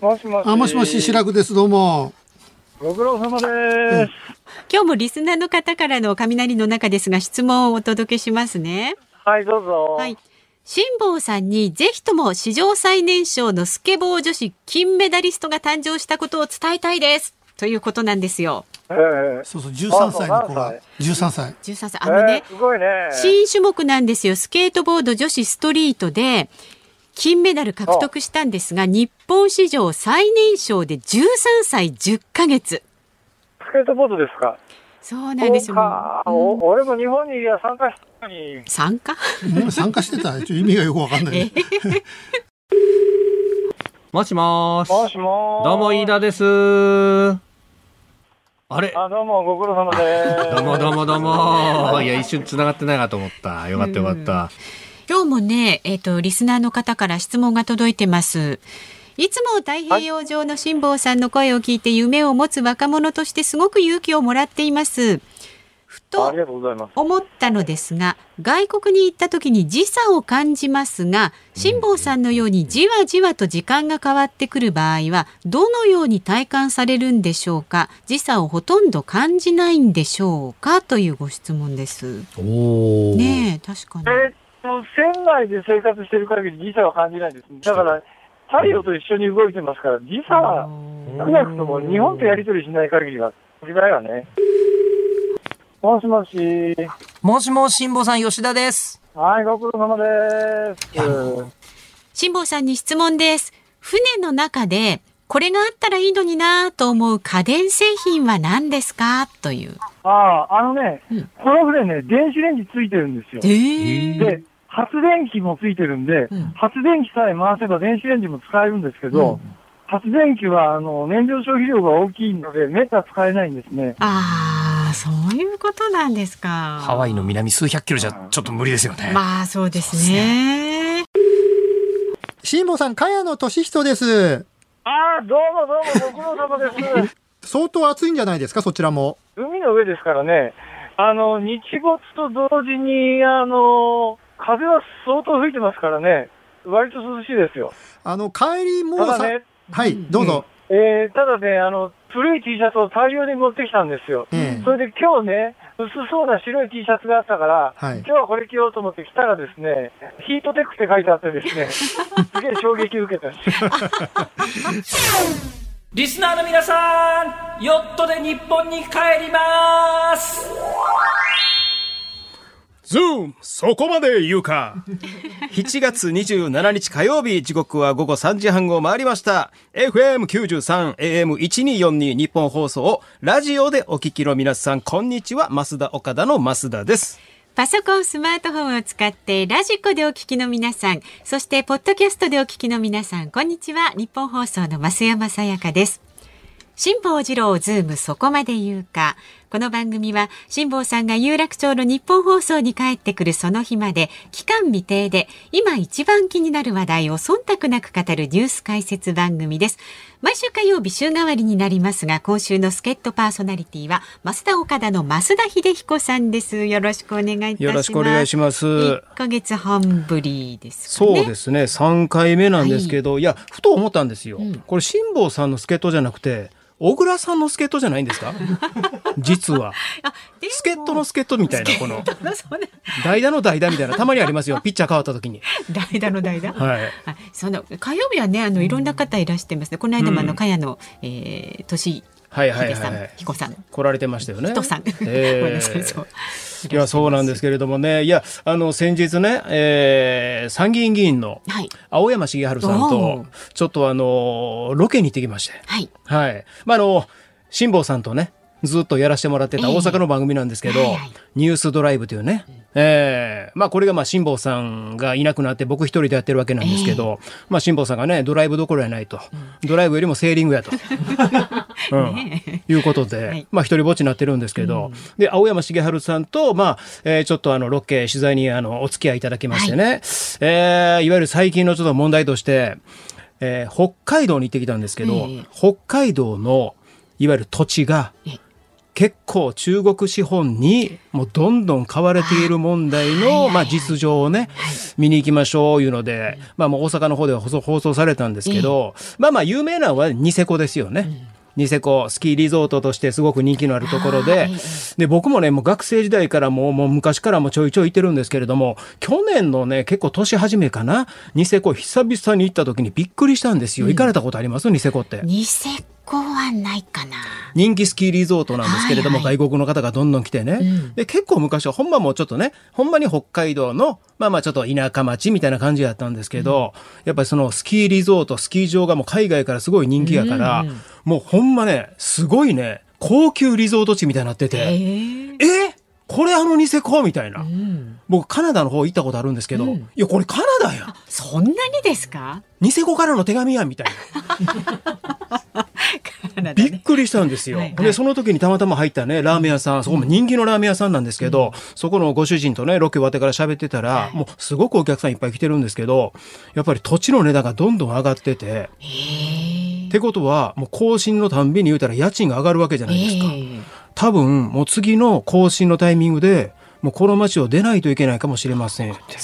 もしもし。あ、もしもし、白くです。どうも。ご苦労様です。今日もリスナーの方からの雷の中ですが質問をお届けしますね。はい、どうぞ。はい。辛坊さんにぜひとも史上最年少のスケボー女子金メダリストが誕生したことを伝えたいです。ということなんですよ。えーそうそう、13歳の子があそう。13歳。13歳。あのねえ、ーすごいね。新種目なんですよ。スケートボード女子ストリートで金メダル獲得したんですが、日本史上最年少で13歳10ヶ月。スケートボードですか？そうなんですよ。そうかお俺も日本にいや参加したのに。参加？うん参加してた？ちょっと意味がよくわかんない。もしもーし。もしもーどうも、飯田です。あれ？あ、どうも、ご苦労様です。どうもどうもどうも。いや、一瞬繋がってないかと思った。よかったよかった。今日もね、えっ、と、リスナーの方から質問が届いてます。いつも太平洋上の辛坊さんの声を聞いて夢を持つ若者としてすごく勇気をもらっています。ふとありがとうございます。思ったのですが外国に行った時に時差を感じますが辛坊さんのようにじわじわと時間が変わってくる場合はどのように体感されるんでしょうか？時差をほとんど感じないんでしょうか？というご質問です。おー。ねえ確かに。えーっと、船内で生活してる限り時差は感じないです。だから、太陽と一緒に動いてますから、時差は少なくとも日本とやり取りしない限りは、時代はね。もしもし。もしもし、辛坊さん、吉田です。はい、ご苦労様です。辛坊さんに質問です。船の中でこれがあったらいいのになと思う家電製品は何ですか？という。ああ、あのね、うんこの船ね、電子レンジついてるんですよ。えで、発電機もついてるんで、うん発電機さえ回せば電子レンジも使えるんですけど、発電機はあの燃料消費量が大きいので、めった使えないんですね。ああ、そういうことなんですか。ハワイの南数百キロじゃちょっと無理ですよね。まあそうですね。辛坊さん、茅野俊人です。ああ、どうもどうもご苦労様です。相当暑いんじゃないですか、そちらも。海の上ですからね、あの、日没と同時に、あの、風は相当吹いてますからね、割と涼しいですよ。あの、帰りもただね、はい、どうぞ。えー、ただね、あの、古い T シャツを大量に持ってきたんですよ。ええそれで今日ね、薄そうな白い T シャツがあったから、はい今日はこれ着ようと思って着たらですね、ヒートテックって書いてあってですね、すげえ衝撃受けたんですよ。リスナーの皆さん、ヨットで日本に帰りますズームそこまで言うか。7月27日火曜日時刻は午後3時半を回りました。FM93 AM1242 ニッポン放送をラジオでお聞きの皆さんこんにちは。ますだおかだの増田です。パソコン、スマートフォンを使ってラジコでお聞きの皆さん、そしてポッドキャストでお聞きの皆さん、こんにちは。ニッポン放送の増山さやかです。辛坊治郎ズームそこまで言うか。この番組は辛坊さんが有楽町のニッポン放送に帰ってくるその日まで期間未定で今一番気になる話題を忖度なく語るニュース解説番組です。毎週火曜日週替わりになりますが今週の助っ人パーソナリティはますだおかだの増田英彦さんです。よろしくお願いいたします。よろしくお願いします1ヶ月半ぶりですかね。そうですね3回目なんですけど、い、やふと思ったんですよ、うんこれ辛坊さんの助っ人じゃなくて小倉さんの助っ人じゃないんですか？実は。助っ人の助っ人みたいなこの。代打の代打みたいなたまにありますよ。ピッチャー変わった時に。代打の代打。はい。はい、その火曜日はねあのいろんな方いらしてますね。この間もあの、うん。茅野、えー、俊はいはいはい彦さん、来られてましたよね。人さん、えごめんなさいそういやそうなんですけれどもね。いやあの先日ね、えー参議院議員のはい。青山茂春さんおとうちょっとあのロケに行ってきまして。はい。はい。まああの辛坊さんとねずっとやらせてもらってたええ。大阪の番組なんですけど、はいはい。ニュースドライブというね、ええ。まあこれがまあ辛坊さんがいなくなって僕一人でやってるわけなんですけど、まあ辛坊さんがねドライブどころやないと、ドライブよりもセーリングやと、うん。ねいうことで、はい。まあ一人ぼっちになってるんですけど、で青山茂春さんとまあ、えーちょっとあのロケ取材にあのお付き合いいただきましてね、えーいわゆる最近のちょっと問題として、えー北海道に行ってきたんですけど、ええ。北海道のいわゆる土地がええ結構中国資本にもうどんどん買われている問題の、まあ実情をね、見に行きましょういうので、まあもう大阪の方では放送されたんですけど、まあまあ有名なのはニセコですよね。ニセコスキーリゾートとしてすごく人気のあるところで、で、僕もね、もう学生時代からもう、もう昔からもちょいちょい行ってるんですけれども、去年のね、結構年始めかな、ニセコ久々に行った時にびっくりしたんですよ。行かれたことあります？ニセコって。ニセコはないかな。人気スキーリゾートなんですけれども、はいはい。外国の方がどんどん来てね、ん。で結構昔はほんまもうちょっとねほんまに北海道のまあまあちょっと田舎町みたいな感じだったんですけど、やっぱりそのスキーリゾートスキー場がもう海外からすごい人気やから、もうほんまねすごいね高級リゾート地みたいになってて、えー。えこれあのニセコみたいな、僕カナダの方行ったことあるんですけど、いやこれカナダやん。そんなにですか？ニセコからの手紙やんみたいな。びっくりしたんですよ。はいはい。で、その時にたまたま入ったね、ラーメン屋さん、そこも人気のラーメン屋さんなんですけど、そこのご主人とね、ロケ終わってから喋ってたら、もうすごくお客さんいっぱい来てるんですけど、やっぱり土地の値段がどんどん上がってて、ってことは、もう更新のたんびに言うたら家賃が上がるわけじゃないですか。ええ。多分、もう次の更新のタイミングで、もうこの街を出ないといけないかもしれませんって。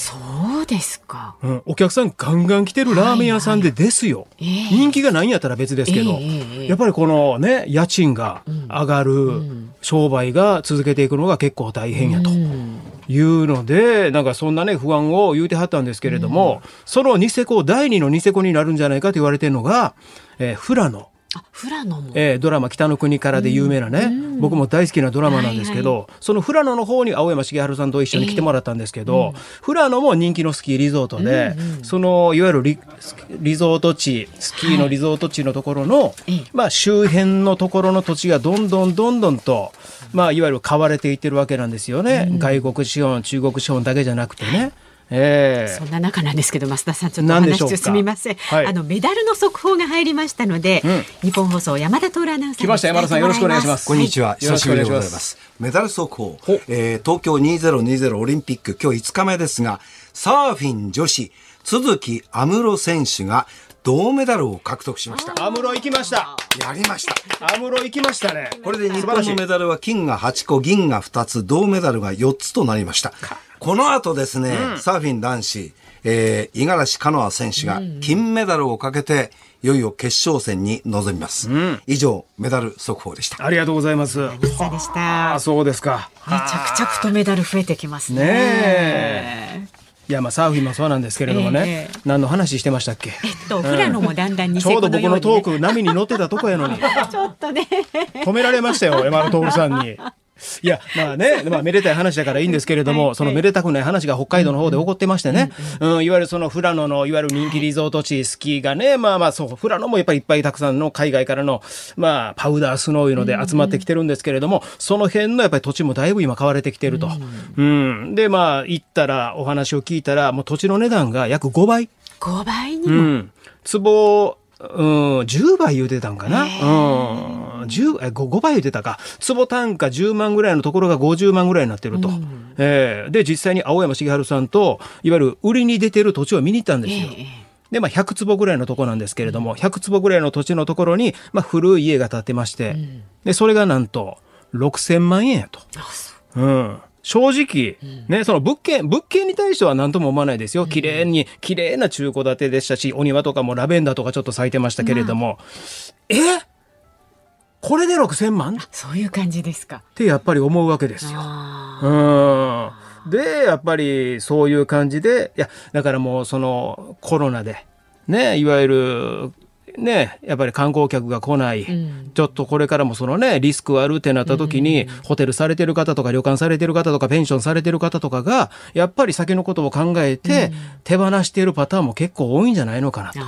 そうですか。うん、お客さんガンガン来てるラーメン屋さんでですよ。ええ人気がないんやったら別ですけど、ええええやっぱりこのね、家賃が上がる、商売が続けていくのが結構大変やと。いうので、なんかそんなね、不安を言うてはったんですけれども、そのニセコ、第二のニセコになるんじゃないかと言われてるのが、えーフラノ。あ、富良野も。えードラマ「北の国から」で有名なね、僕も大好きなドラマなんですけど、その富良野の方に青山茂春さんと一緒に来てもらったんですけど、富良野も人気のスキーリゾートで、そのいわゆるリリゾート地スキーのリゾート地のところの、ええ。まあ、周辺のところの土地がどんどんどんどんと、まあ、いわゆる買われていってるわけなんですよね、外国資本中国資本だけじゃなくてね。ええ。そんな中なんですけど増田さんちょっとお話しょうか？進みません、はい。あのメダルの速報が入りましたので、日本放送山田徹アナウンサーに来ました山田さん。よろしくお願いします。こんにちは。よろしくお願いします。久しぶりでございます。メダル速報。ほ。えー東京2020オリンピック、今日5日目ですが、サーフィン女子、都築安室選手が銅メダルを獲得しました。アムロ行きました。やりました。アムロ行きましたね。これで日素晴らしい。本のメダルは金が8個、銀が2つ、銅メダルが4つとなりました。この後ですね、サーフィン男子、えー、五十嵐カノア選手が金メダルをかけて、いよいよ決勝戦に臨みます。以上、メダル速報でした。ありがとうございます。そうでしたあそうですか。めちゃくちゃくとメダル増えてきますね。ねいやまあサーフィンもそうなんですけれどもね、ええ何の話してましたっけ？えっと富良野もだんだんニちょうど僕のトーク波に乗ってたとこやのに。ちょっとね。止められましたよ山田徹さんに。いや、まあね、まあめでたい話だからいいんですけれども、そのめでたくない話が北海道の方で起こってましてね、うん、いわゆるその富良野の、いわゆる人気リゾート地、スキーがね、まあまあそう、富良野もやっぱりいっぱいたくさんの海外からの、まあ、パウダースノーいうので集まってきてるんですけれども、その辺のやっぱり土地もだいぶ今買われてきてると。うん。で、まあ、行ったら、お話を聞いたら、もう土地の値段が約5倍。5倍にも、うん。坪、うん、10倍言うてたんかな。うん。10え 5, 5倍言うてたか。坪単価10万ぐらいのところが50万ぐらいになってると。えーで、実際に青山茂春さんと、いわゆる売りに出てる土地を見に行ったんですよ。で、まあ、100坪ぐらいのところなんですけれども、100坪ぐらいの土地のところに、まあ、古い家が建ってまして、で、それがなんと、6000万円やと。うん。正直、ね、その物件、物件に対しては何とも思わないですよ。綺麗に、綺麗な中古建てでしたし、お庭とかもラベンダーとかちょっと咲いてましたけれども、え？これで6000万？っそういう感じですか。てやっぱり思うわけですよ。あうん。で、やっぱりそういう感じで、いや、だからもうそのコロナで、ね、いわゆる、ね、やっぱり観光客が来ない、ちょっとこれからもそのね、リスクあるってなった時に、ホテルされてる方とか旅館されてる方とかペンションされてる方とかが、やっぱり先のことを考えて、手放しているパターンも結構多いんじゃないのかなと。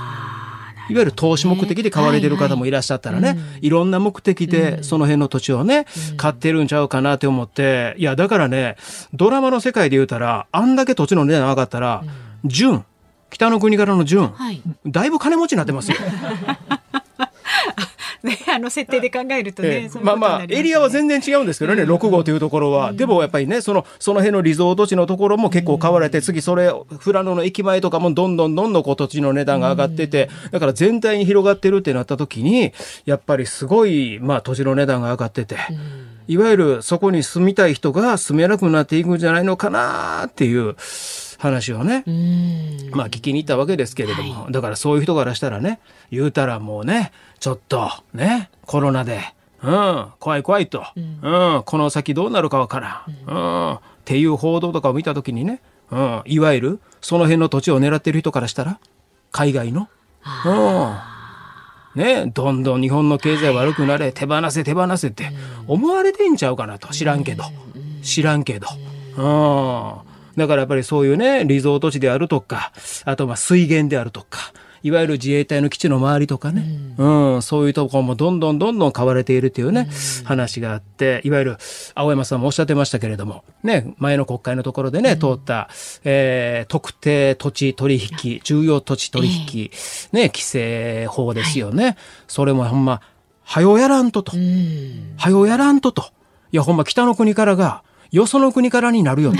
いわゆる投資目的で買われてる方もいらっしゃったらね、いろんな目的でその辺の土地をね、買ってるんちゃうかなって思って、いや、だからね、ドラマの世界で言うたら、あんだけ土地の値段上がったら、純、北の国からの純、はい。だいぶ金持ちになってますよ。ね、あの設定で考えるとね、ええ。まあまあ、エリアは全然違うんですけどね、6号というところは。でもやっぱりね、その、その辺のリゾート地のところも結構買われて、次それ、富良野の駅前とかもどんどんどんどんこう土地の値段が上がってて、だから全体に広がってるってなった時に、やっぱりすごい、まあ土地の値段が上がってて。いわゆるそこに住みたい人が住めなくなっていくんじゃないのかなっていう話をね、まあ聞きに行ったわけですけれども、はい、だからそういう人からしたらね言うたらもうねちょっとねコロナで、うん、怖い怖いと、うん、うん、この先どうなるかわからん、うん、っていう報道とかを見た時にね、うん、いわゆるその辺の土地を狙ってる人からしたら海外の、うん、ね、どんどん日本の経済悪くなれ手放せ手放せって思われてんちゃうかなと知らんけど。知らんけど。うんだからやっぱりそういうね、リゾート地であるとか、あとまあ水源であるとか、いわゆる自衛隊の基地の周りとかね、うん、うん、そういうところもどんどんどんどん買われているというね、うん、話があって、いわゆる青山さんもおっしゃってましたけれども、ね、前の国会のところでね、うん、通った、えー、特定土地取引、重要土地取引、ね、規制法ですよね。はい、それもほんま、はよやらんとと、はよやらんとと。いや、ほんま北の国からが、よその国からになるよと。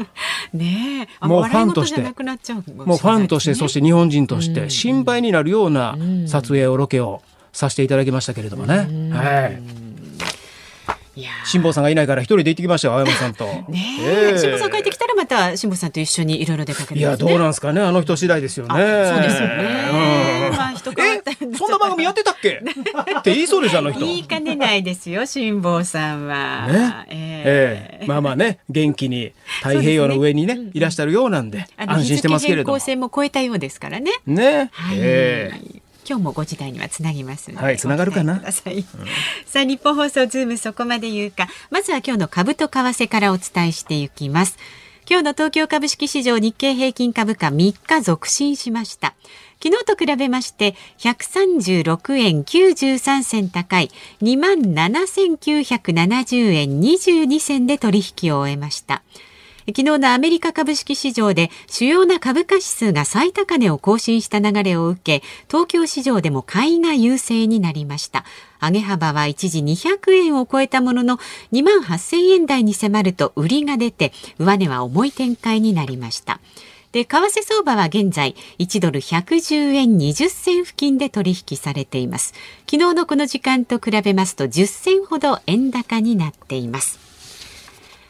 ねもうファンとして、もうファンとして、そして日本人として心配になるような撮影をロケをさせていただきましたけれどもね。はい。辛坊さんがいないから一人で行ってきましたよ、青山さんと。ねえー、辛坊さん帰ってきたらまた辛坊さんと一緒にいろいろ出かけて、ね、いや、どうなんですかね、あの人次第ですよね。そうですよね。まあ、人な番組やってたっけ？って言いそうですあの人。言いかねないですよ、辛坊さんは。ね。えー、えー、まあまあね、元気に太平洋の上にね、ねいらっしゃるようなんで、安心してますけれども。構成も超えたようですからね。ね。はい、えー今日も5時台にはつなぎますはい、つながるかな？さうん、さあ、日本放送ズームそこまで言うか。まずは今日の株と為替からお伝えしていきます。今日の東京株式市場日経平均株価3日続伸しました。昨日と比べまして136円93銭高い2万7970円22銭で取引を終えました。昨日のアメリカ株式市場で主要な株価指数が最高値を更新した流れを受け、東京市場でも買いが優勢になりました。上げ幅は一時200円を超えたものの、2万8000円台に迫ると売りが出て、上値は重い展開になりました。で、為替相場は現在1ドル110円20銭付近で取引されています。昨日のこの時間と比べますと10銭ほど円高になっています。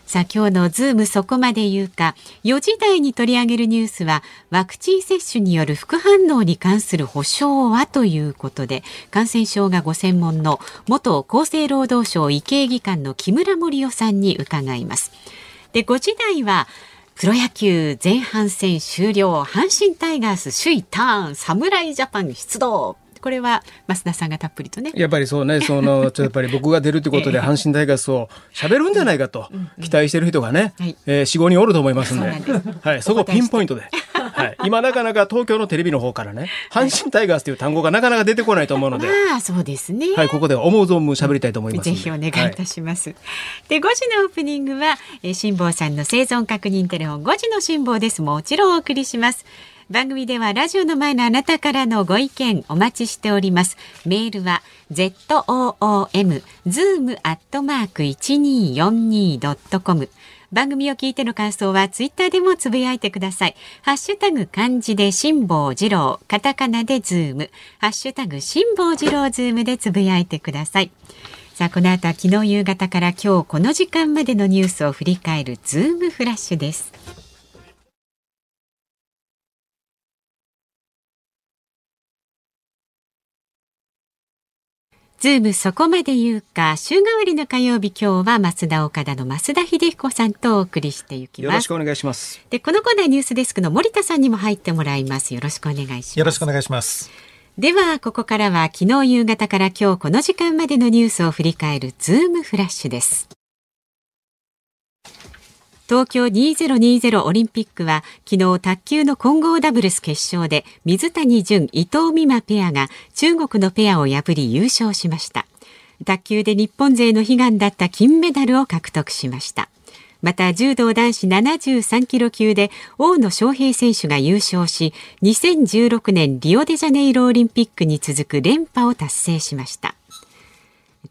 さあ今日のズームそこまで言うか4時台に取り上げるニュースはワクチン接種による副反応に関する保証はということで感染症がご専門の元厚生労働省医系技官の木村盛夫さんに伺いますで5時台はプロ野球前半戦終了阪神タイガース首位ターン侍ジャパン出動。これは増田さんがたっぷりとね。やっぱりそうね。その ちょっとやっぱり僕が出るってことで 阪神タイガースを喋るんじゃないかと期待してる人がね、えー、45人おると思いますんで。はい、そこピンポイントで、はい、今なかなか東京のテレビの方からね阪神タイガースという単語がなかなか出てこないと思うので。ああそうですね。はいここで思う存分喋りたいと思いますぜひお願いいたします、はい、で5時のオープニングは、えー、辛坊さんの生存確認テレフォン。5時の辛坊です。もちろんお送りします。番組ではラジオの前のあなたからのご意見お待ちしております。メールは z o o m zoom アットマーク一二四二ドットコム。番組を聞いての感想はツイッターでもつぶやいてください。ハッシュタグ漢字で辛坊治郎、カタカナでズーム、ハッシュタグ辛坊治郎ズームでつぶやいてください。さあ、この後は昨日夕方から今日この時間までのニュースを振り返るズームフラッシュです。ズームそこまで言うか週替わりの火曜日今日はますだおかだの増田英彦さんとお送りしていきます。よろしくお願いします。でこのコーナーニュースデスクの森田さんにも入ってもらいます。よろしくお願いします。よろしくお願いします。ではここからは昨日夕方から今日この時間までのニュースを振り返るズームフラッシュです東京2020オリンピックは昨日卓球の混合ダブルス決勝で水谷隼伊藤美誠ペアが中国のペアを破り優勝しました。卓球で日本勢の悲願だった金メダルを獲得しました。また柔道男子73キロ級で大野将平選手が優勝し2016年リオデジャネイロオリンピックに続く連覇を達成しました。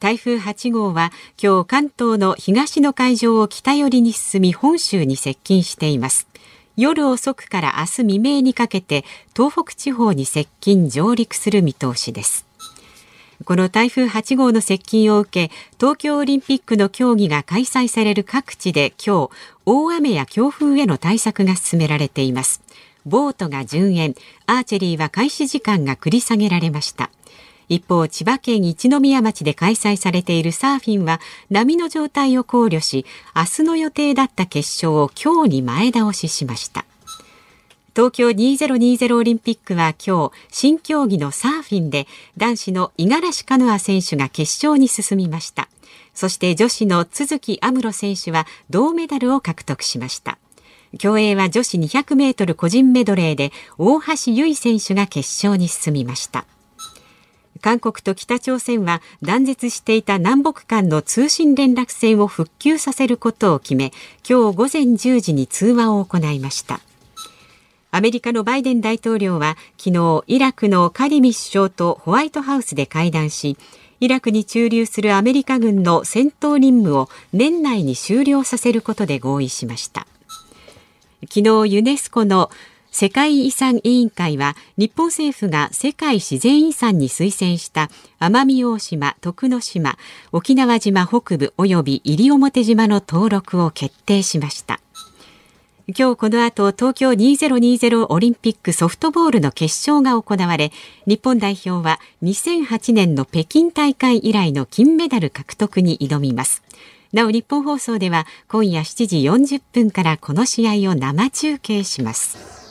台風8号は今日関東の東の海上を北寄りに進み本州に接近しています。夜遅くから明日未明にかけて東北地方に接近上陸する見通しです。この台風8号の接近を受け東京オリンピックの競技が開催される各地で今日大雨や強風への対策が進められています。ボートが順延アーチェリーは開始時間が繰り下げられました。一方千葉県一宮町で開催されているサーフィンは波の状態を考慮し明日の予定だった決勝を今日に前倒ししました。東京2020オリンピックは今日新競技のサーフィンで男子の五十嵐カノア選手が決勝に進みました。そして女子の都築有夢路選手は銅メダルを獲得しました。競泳は女子200メートル個人メドレーで大橋悠依選手が決勝に進みました。韓国と北朝鮮は断絶していた南北間の通信連絡線を復旧させることを決め今日午前10時に通話を行いました。アメリカのバイデン大統領は昨日イラクのカリミ首相とホワイトハウスで会談しイラクに駐留するアメリカ軍の戦闘任務を年内に終了させることで合意しました。昨日ユネスコの世界遺産委員会は日本政府が世界自然遺産に推薦した奄美大島、徳之島、沖縄島北部及び西表島の登録を決定しました。今日この後東京2020オリンピックソフトボールの決勝が行われ日本代表は2008年の北京大会以来の金メダル獲得に挑みますなお日本放送では今夜7時40分からこの試合を生中継します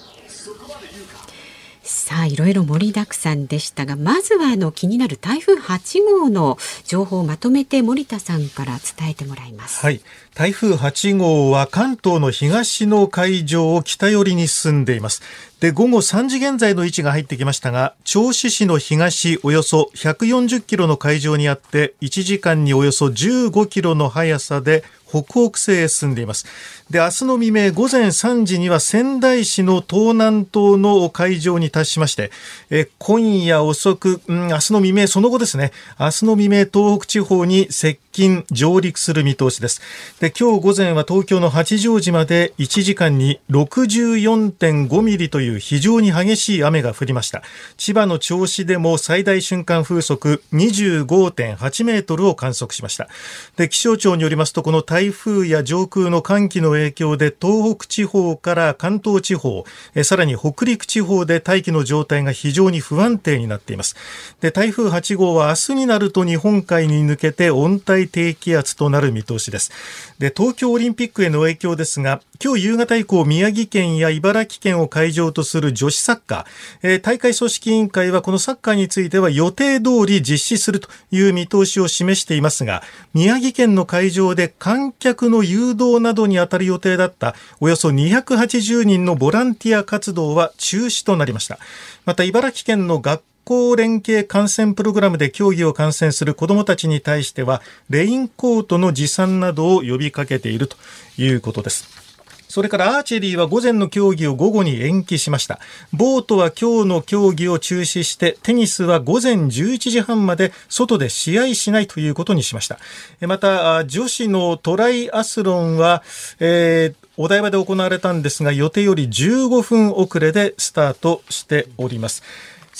さあいろいろ盛りだくさんでしたがまずはあの気になる台風8号の情報をまとめて森田さんから伝えてもらいます。はい台風8号は関東の東の海上を北寄りに進んでいます。で、午後3時現在の位置が入ってきましたが、銚子市の東およそ140キロの海上にあって、1時間におよそ15キロの速さで北北西へ進んでいます。で、明日の未明午前3時には仙台市の東南東の海上に達しまして、え今夜遅く、うん、明日の未明、その後ですね、明日の未明東北地方に接近、上陸する見通しです。で、今日午前は東京の八丈島で1時間に64.5ミリという非常に激しい雨が降りました。千葉の銚子でも最大瞬間風速25.8メートルを観測しました。で、気象庁によりますと、この台台風や上空の寒気の影響で東北地方から関東地方、えさらに北陸地方で大気の状態が非常に不安定になっています。で、台風8号は明日になると日本海に抜けて温帯低気圧となる見通しです。で、東京オリンピックへの影響ですが、今日夕方以降、宮城県や茨城県を会場とする女子サッカー、えー、大会組織委員会はこのサッカーについては予定通り実施するという見通しを示していますが、宮城県の会場で観客の誘導などに当たる予定だったおよそ280人のボランティア活動は中止となりました。また茨城県の学校連携観戦プログラムで競技を観戦する子どもたちに対してはレインコートの持参などを呼びかけているということです。それからアーチェリーは午前の競技を午後に延期しました。ボートは今日の競技を中止して、テニスは午前11時半まで外で試合しないということにしました。また、女子のトライアスロンは、えーお台場で行われたんですが予定より15分遅れでスタートしております。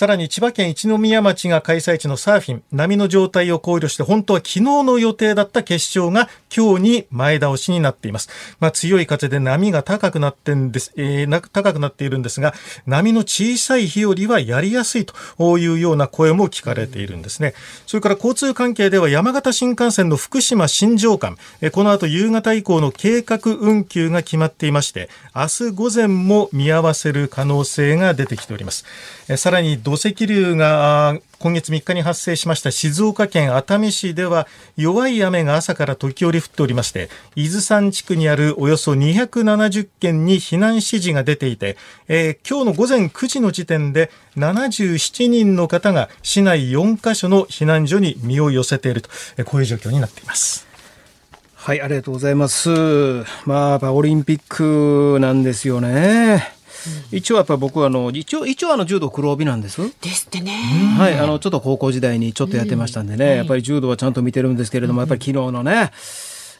さらに千葉県一宮町が開催地のサーフィン、波の状態を考慮して本当は昨日の予定だった決勝が今日に前倒しになっています。まあ、強い風で波が高くなってんです、えー、高くなっているんですが、波の小さい日よりはやりやすいというような声も聞かれているんですね。それから交通関係では山形新幹線の福島新庄間、え、この後夕方以降の計画運休が決まっていまして、明日午前も見合わせる可能性が出てきております。え、さらに土石流が今月3日に発生しました静岡県熱海市では弱い雨が朝から時折降っておりまして伊豆山地区にあるおよそ270件に避難指示が出ていて、えー、今日の午前9時の時点で77人の方が市内4カ所の避難所に身を寄せているとこういう状況になっています。はい、ありがとうございます。まあ、オリンピックなんですよね。一応やっぱ僕はあの一応一応あの柔道黒帯なんです。ですってね。はいあのちょっと高校時代にちょっとやってましたんでね、やっぱり柔道はちゃんと見てるんですけれども、やっぱり昨日のね、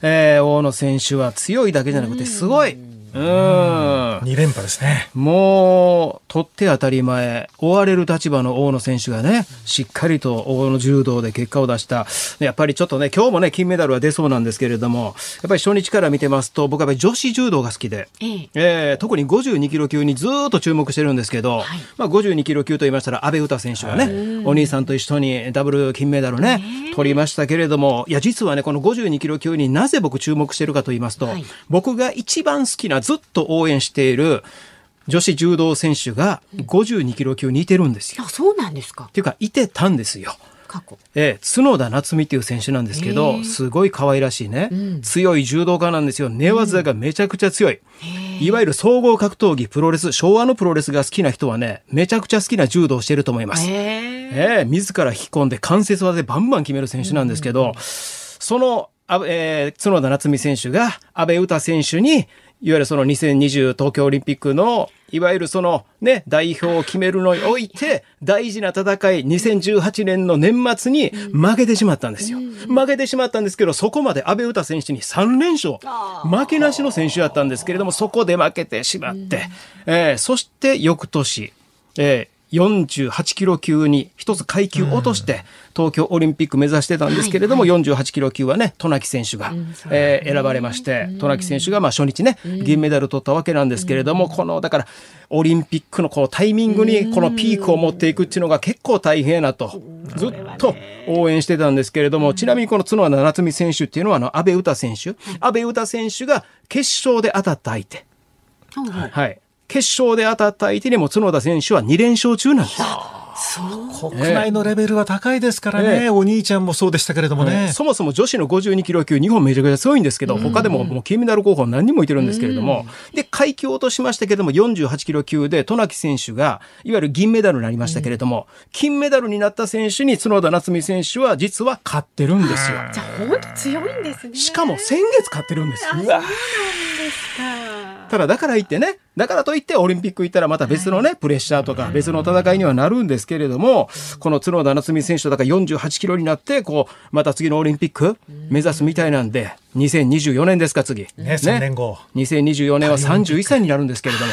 えー、大野選手は強いだけじゃなくてすごい。うん。2連覇ですね。もう、取って当たり前、追われる立場の大野選手がね、しっかりと大野柔道で結果を出した。やっぱりちょっとね、今日もね、金メダルは出そうなんですけれども、やっぱり初日から見てますと、僕はやっぱり女子柔道が好きで、えええー特に52キロ級にずーっと注目してるんですけど、まあ、52キロ級と言いましたら、阿部詩選手がね、お兄さんと一緒にダブル金メダルね、取りましたけれども、いや、実はね、この52キロ級になぜ僕注目してるかと言いますと、はい僕が一番好きな、ずっと応援している女子柔道選手が52キロ級にいてるんですよ。あそうなんですかっていうか、いてたんですよ。過去ええ、角田夏美っていう選手なんですけど、すごい可愛らしいね、強い柔道家なんですよ。寝技がめちゃくちゃ強い。いわゆる総合格闘技、プロレス、昭和のプロレスが好きな人はね、めちゃくちゃ好きな柔道をしてると思います。へえええ自ら引き込んで関節技でバンバン決める選手なんですけど、その、あえー角田夏美選手が阿部詩選手に、いわゆるその2020東京オリンピックの、いわゆるそのね、代表を決めるのにおいて、大事な戦い、2018年の年末に負けてしまったんですよ。負けてしまったんですけど、そこまで阿部詩選手に3連勝、負けなしの選手だったんですけれども、そこで負けてしまって、えーそして翌年、えー48キロ級に一つ階級落として東京オリンピック目指してたんですけれども、48キロ級はね、渡名喜選手が、えー選ばれまして、渡名喜選手がまあ初日ね、銀メダル取ったわけなんですけれども、この、だから、オリンピックのこのタイミングにこのピークを持っていくっていうのが結構大変なと、ずっと応援してたんですけれども、ちなみにこの角田夏美選手っていうのは、あの、阿部詩選手、阿部詩選手が決勝で当たった相手。はい。決勝で当たった相手にも角田選手は2連勝中なんです。国内のレベルは高いですからね、ええ。お兄ちゃんもそうでしたけれどもね。そもそも女子の52キロ級、日本めちゃくちゃ強いんですけど、他でももう金メダル候補何人もいてるんですけれども、で、階級を落としましたけれども、48キロ級で、渡名喜選手が、いわゆる銀メダルになりましたけれども、金メダルになった選手に角田夏美選手は実は勝ってるんですよ。じゃあ本当強いんですね。しかも先月勝ってるんですよ。そうなんですかただ、だから言ってね、だからといってオリンピック行ったらまた別のね、プレッシャーとか別の戦いにはなるんですけれども、この角田夏美選手とだから48キロになって、こう、また次のオリンピック目指すみたいなんで、2024年ですか、次。ね、3年後。2024年は31歳になるんですけれども。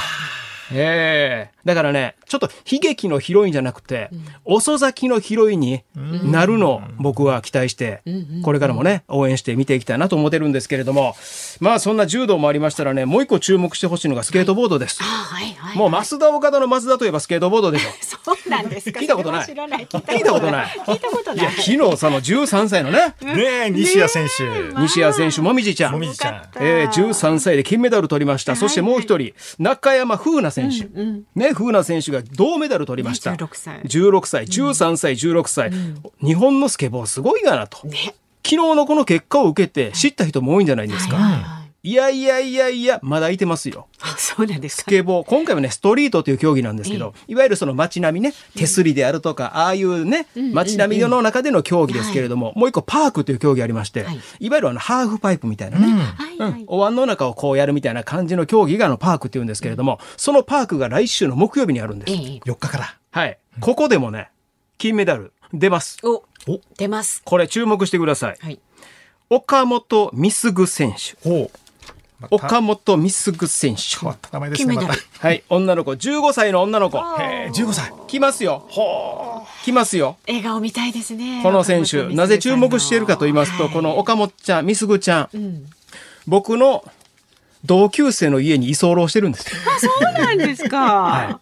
ええだからね、ちょっと悲劇のヒロインじゃなくて、遅咲きのヒロインになるのを僕は期待して、これからもね、応援して見ていきたいなと思ってるんですけれども、まあそんな柔道もありましたらね、もう一個注目してほしいのがスケートボードです。あはいはいもう増田岡田の増田といえばスケートボードでしょ。そうなんですか。聞いたことない。それは知らない。聞いたことない。聞いたことない。いや、昨日その13歳のね、ねえ、西谷選手。西谷選手、もみじちゃん。もみじちゃん。えー、13歳で金メダル取りました。そしてもう一人、中山風奈選手。ね、風奈選手が銅メダル取りました。ね16歳16歳、13歳、16歳。日本のスケボーすごいがなと。ね昨日のこの結果を受けて知った人も多いんじゃないですか。はいはいはいいやいやいやいや、まだいてますよ。あそうなんですか。スケボー、今回はね、ストリートという競技なんですけど、いわゆるその街並みね、手すりであるとか、ああいうね、街並みの中での競技ですけれども、もう一個パークという競技ありまして、はい。いわゆるあの、ハーフパイプみたいなね、お椀の中をこうやるみたいな感じの競技があのパークって言うんですけれども、そのパークが来週の木曜日にあるんです。ええ。4日から。はい。ここでもね、金メダル出ます。お出ます。これ注目してください。はい。岡本美優選手。岡本美優選手。名前ですね、また。はい、女の子、15歳の女の子。えー15歳。来ますよ。来ますよ。笑顔見たいですねこの選手、なぜ注目しているかと言いますと、この岡本ちゃん、美優ちゃん、僕の同級生の家に居候してるんですよ。あそうなんですか、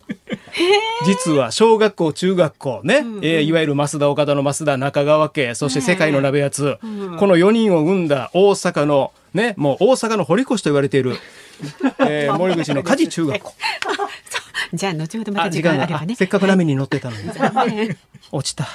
実は小学校、中学校ね、えーいわゆる増田岡田の増田中川家、そして世界の鍋やつ、この4人を生んだ大阪の、ね、もう大阪の堀越と言われている、えー 森口の梶中学校。じゃあ後ほどまあ、た時時間が、あればね。あせっかく波に乗ってたのに。落ちた。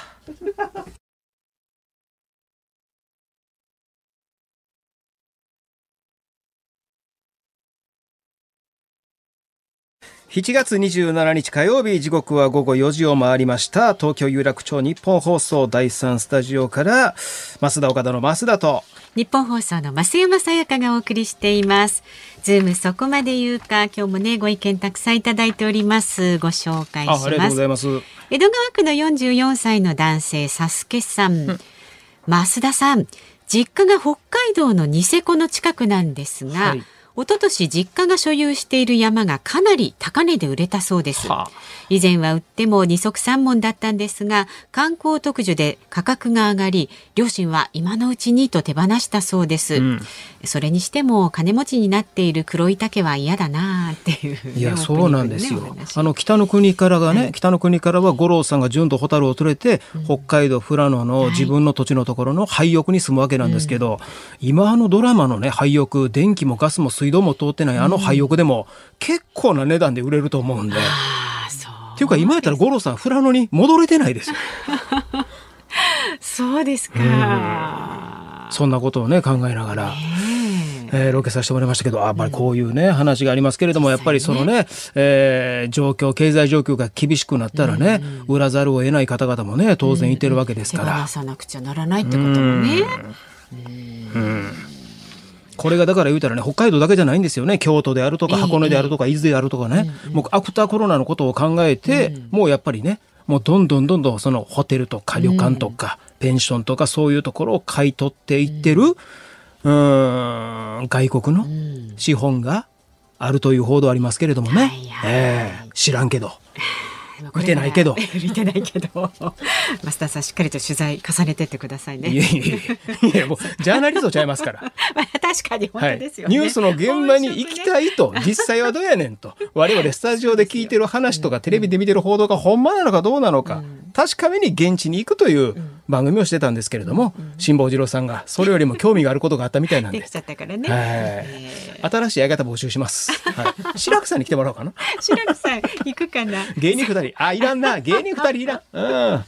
7月27日火曜日時刻は午後4時を回りました東京有楽町日本放送第3スタジオから増田岡田の増田と日本放送の増山さやかがお送りしています。ズームそこまで言うか、今日もね、ご意見たくさんいただいております。ご紹介しあありがとうます。ございます江戸川区の44歳の男性、サスケさん。増田さん、実家が北海道のニセコの近くなんですが、はい一昨年実家が所有している山がかなり高値で売れたそうです。はあ。以前は売っても二足三門だったんですが、観光特需で価格が上がり、両親は今のうちにと手放したそうです。それにしても金持ちになっている黒い竹は嫌だなあっていう、いや、そうなんですよ。あのの、北の国からがね、北の国からは五郎さんが純と蛍を連れて、北海道富良野の自分の土地のところの廃屋に住むわけなんですけど、今あのドラマのね、廃屋、電気もガスも水道も通ってないあの廃屋でも、結構な値段で売れると思うんで。っていうか今やったら五郎さん富良野に戻れてないですよ。そうですか。そんなことをね、考えながら。えーロケさせてもらいましたけど、あやっぱりこういうね、話がありますけれども、やっぱりそのね、えー状況、経済状況が厳しくなったらね、売らざるを得ない方々もね、当然いてるわけですから手放。さなくちゃならないってこともね。これがだから言うたらね、北海道だけじゃないんですよね。京都であるとか、ええ箱根であるとか、伊豆であるとかね。もうアフターコロナのことを考えて、もうやっぱりね、もうどんどんどんどんそのホテルとか旅館とか、ペンションとかそういうところを買い取っていってる、うーん、外国の資本があるという報道ありますけれどもね。え知らんけど。見てないけど。見てないけど。増田さんしっかりと取材重ねてってくださいね。いやいやいや。もうジャーナリストちゃいますから。まあ確かに本はい。当ですよね。ニュースの現場に行きたいと、実際はどうやねんと、我々スタジオで聞いてる話とか、テレビで見てる報道がほんまなのかどうなのか、確かめに現地に行くという番組をしてたんですけれども、辛坊治郎さんがそれよりも興味があることがあったみたいなんで できち。ゃったからね。はいえ新しい相方募集します。はい。白くさんに来てもらおうかな。ー 白木さん行くかな。芸人二人。あ、いらんな。芸人二人いらん。うん。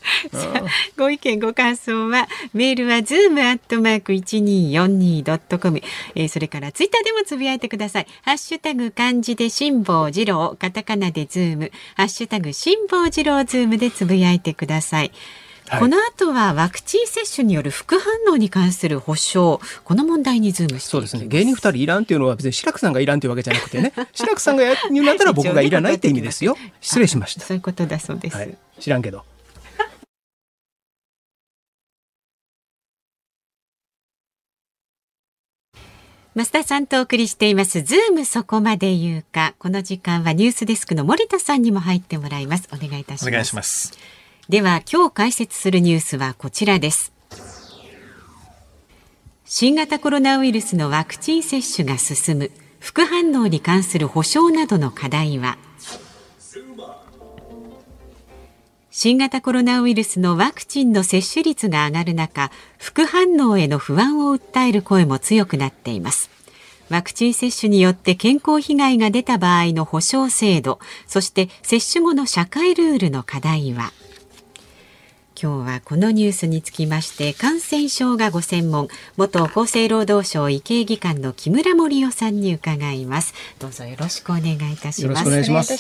ご意見ご感想はメールはズームアットマーク一二四二ドットコム。それからツイッターでもつぶやいてください。ハッシュタグ漢字で辛坊治郎、カタカナでズーム、ハッシュタグ辛坊治郎ズームでつぶやいてください。はいこの後はワクチン接種による副反応に関する補償、この問題にズームしていきます。そうですね。芸人二人いらんっていうのは別に白くさんがいらんっていうわけじゃなくてね。白くさんがやるんだったら僕がいらないって意味ですよ。失礼しました。そういうことだそうです。はい。知らんけど。増田さんとお送りしていますズームそこまで言うかこの時間はニュースデスクの森田さんにも入ってもらいますお願いいたしますお願いします。では今日解説するニュースはこちらです。新型コロナウイルスのワクチン接種が進む副反応に関する保証などの課題は？新型コロナウイルスのワクチンの接種率が上がる中副反応への不安を訴える声も強くなっています。ワクチン接種によって健康被害が出た場合の保障制度そして接種後の社会ルールの課題は？今日はこのニュースにつきまして感染症がご専門元厚生労働省医系技官の木村盛夫さんに伺いますどうぞよろしくお願いいたしますよろしくお願いします。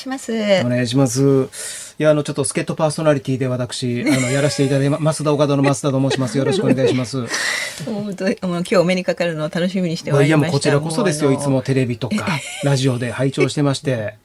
お願いしますいや、あの、ちょっと助っ人パーソナリティで私、あの、やらせていただいて、ま増田岡田の増田と申します。よろしくお願いします。もうどもう今日お目にかかるのを楽しみにしてまいいや、りました。もうこちらこそですよ。いつもテレビとか、ラジオで拝聴してまして。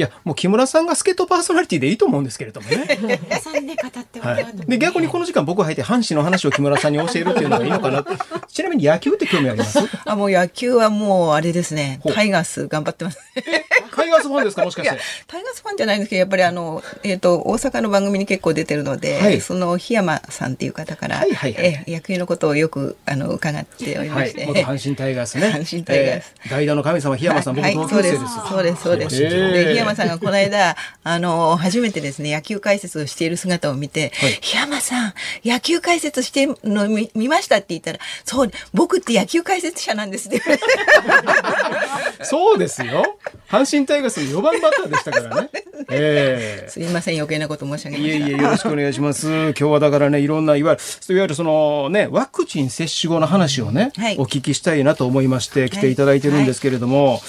いや、もう木村さんが助っ人パーソナリティでいいと思うんですけれどもね。さんで語ってはい。で、逆にこの時間僕が入って阪神の話を木村さんに教えるっていうのがいいのかなって。ちなみに野球って興味あります？あもう野球はもうあれですねタイガース頑張ってます。タイガースファンですか？もしかして。タイガースファンじゃないんですけどやっぱりあの、えっと大阪の番組に結構出てるので、はいその檜山さんっていう方から、はいはいはいええ野球のことをよくあの伺っておりまして、。はい元阪神タイガースね 阪神タイガースえー代打の神様、檜山さん、僕はい、同そうで級生ですす。。そうです、そうです。へーで、檜山さんがこの間、あの、初めてですね、野球解説をしている姿を見て、はい檜山さん、野球解説してるの見見ましたって言ったら、そう、僕って野球解説者なんですって。そうですよ。阪神タイガースの4番バッターでしたからね。ええすいません、余計なこと申し上げました。いえいえ、よろしくお願いします。今日はだからね、いろんな、いわゆる、いわゆるそのね、ワクチン接種後の話をね、はいお聞きしたいなと思いまして、来ていただいてるんですけれども、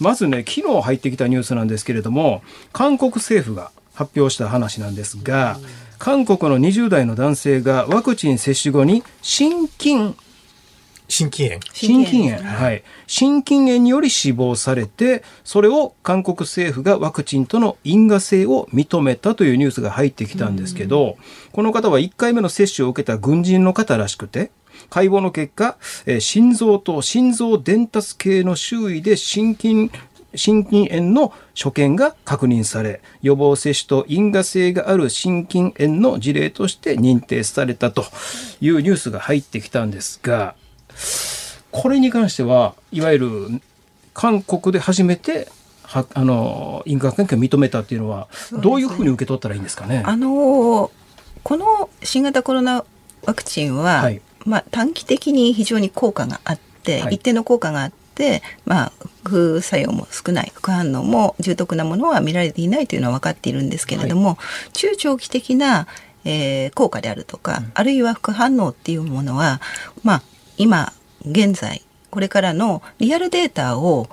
まずね、昨日入ってきたニュースなんですけれども、韓国政府が発表した話なんですが、韓国の20代の男性がワクチン接種後に心筋心筋炎。心筋炎、はい、心筋炎により死亡されてそれを韓国政府がワクチンとの因果性を認めたというニュースが入ってきたんですけど、この方は1回目の接種を受けた軍人の方らしくて解剖の結果、えー心臓と心臓伝達系の周囲で心筋心筋炎の所見が確認され、予防接種と因果性がある心筋炎の事例として認定されたというニュースが入ってきたんですが、これに関しては、いわゆる韓国で初めて、はあの因果関係を認めたっていうのは、どういうふうに受け取ったらいいんですかね？あのーこの新型コロナワクチンは、はいまあ、短期的に非常に効果があって、はい。一定の効果があって、まあ、副作用も少ない副反応も重篤なものは見られていないというのは分かっているんですけれども、中長期的な、えー効果であるとか、あるいは副反応っていうものは、まあ、今現在これからのリアルデータを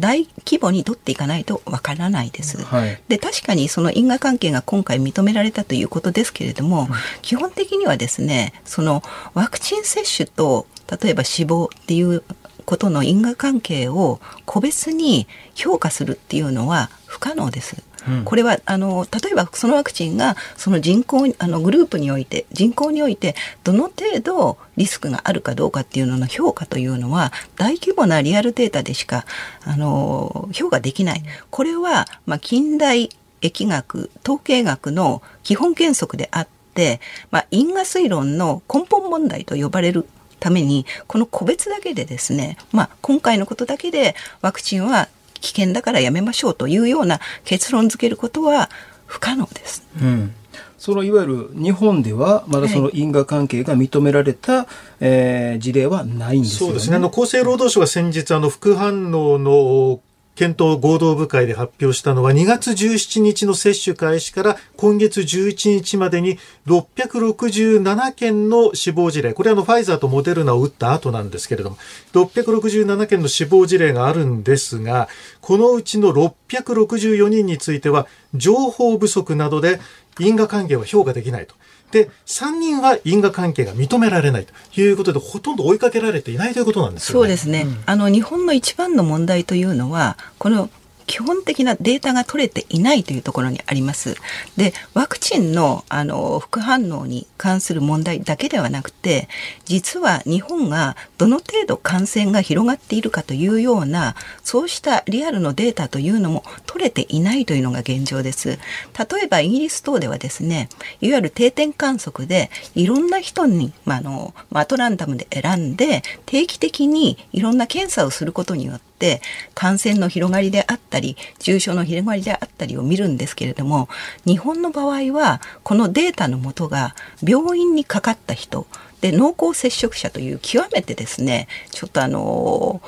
大規模に取っていかないとわからないです。はいで確かにその因果関係が今回認められたということですけれども、基本的にはですねそのワクチン接種と例えば死亡っていうことの因果関係を個別に評価するっていうのは不可能です。これはあの例えばそのワクチンがその人口あのグループにおいて人口においてどの程度リスクがあるかどうかっていうのの評価というのは大規模なリアルデータでしかあの評価できない。これは、まあ、近代疫学統計学の基本原則であって、まあ、因果推論の根本問題と呼ばれるためにこの個別だけでですね、まあ、今回のことだけでワクチンは危険だからやめましょうというような結論付けることは不可能です。うんそのいわゆる日本ではまだその因果関係が認められた、えー事例はないんですよね。そうですね。あの、厚生労働省が先日、あの、副反応の検討合同部会で発表したのは2月17日の接種開始から今月11日までに667件の死亡事例。これはあのファイザーとモデルナを打った後なんですけれども、667件の死亡事例があるんですが、このうちの664人については情報不足などで因果関係は評価できないと。で、3人は因果関係が認められないということで、ほとんど追いかけられていないということなんですよね。そうですね、あの日本の一番の問題というのはこの基本的なデータが取れていないというところにあります。で、ワクチンのあの副反応に関する問題だけではなくて、実は日本がどの程度感染が広がっているかというような、そうしたリアルのデータというのも取れていないというのが現状です。例えばイギリス等ではですね、いわゆる定点観測でいろんな人に、まあ、の、まアトランダムで選んで定期的にいろんな検査をすることによってって感染の広がりであったり重症の広がりであったりを見るんですけれども日本の場合はこのデータのもとが病院にかかった人で濃厚接触者という極めてですねちょっとあの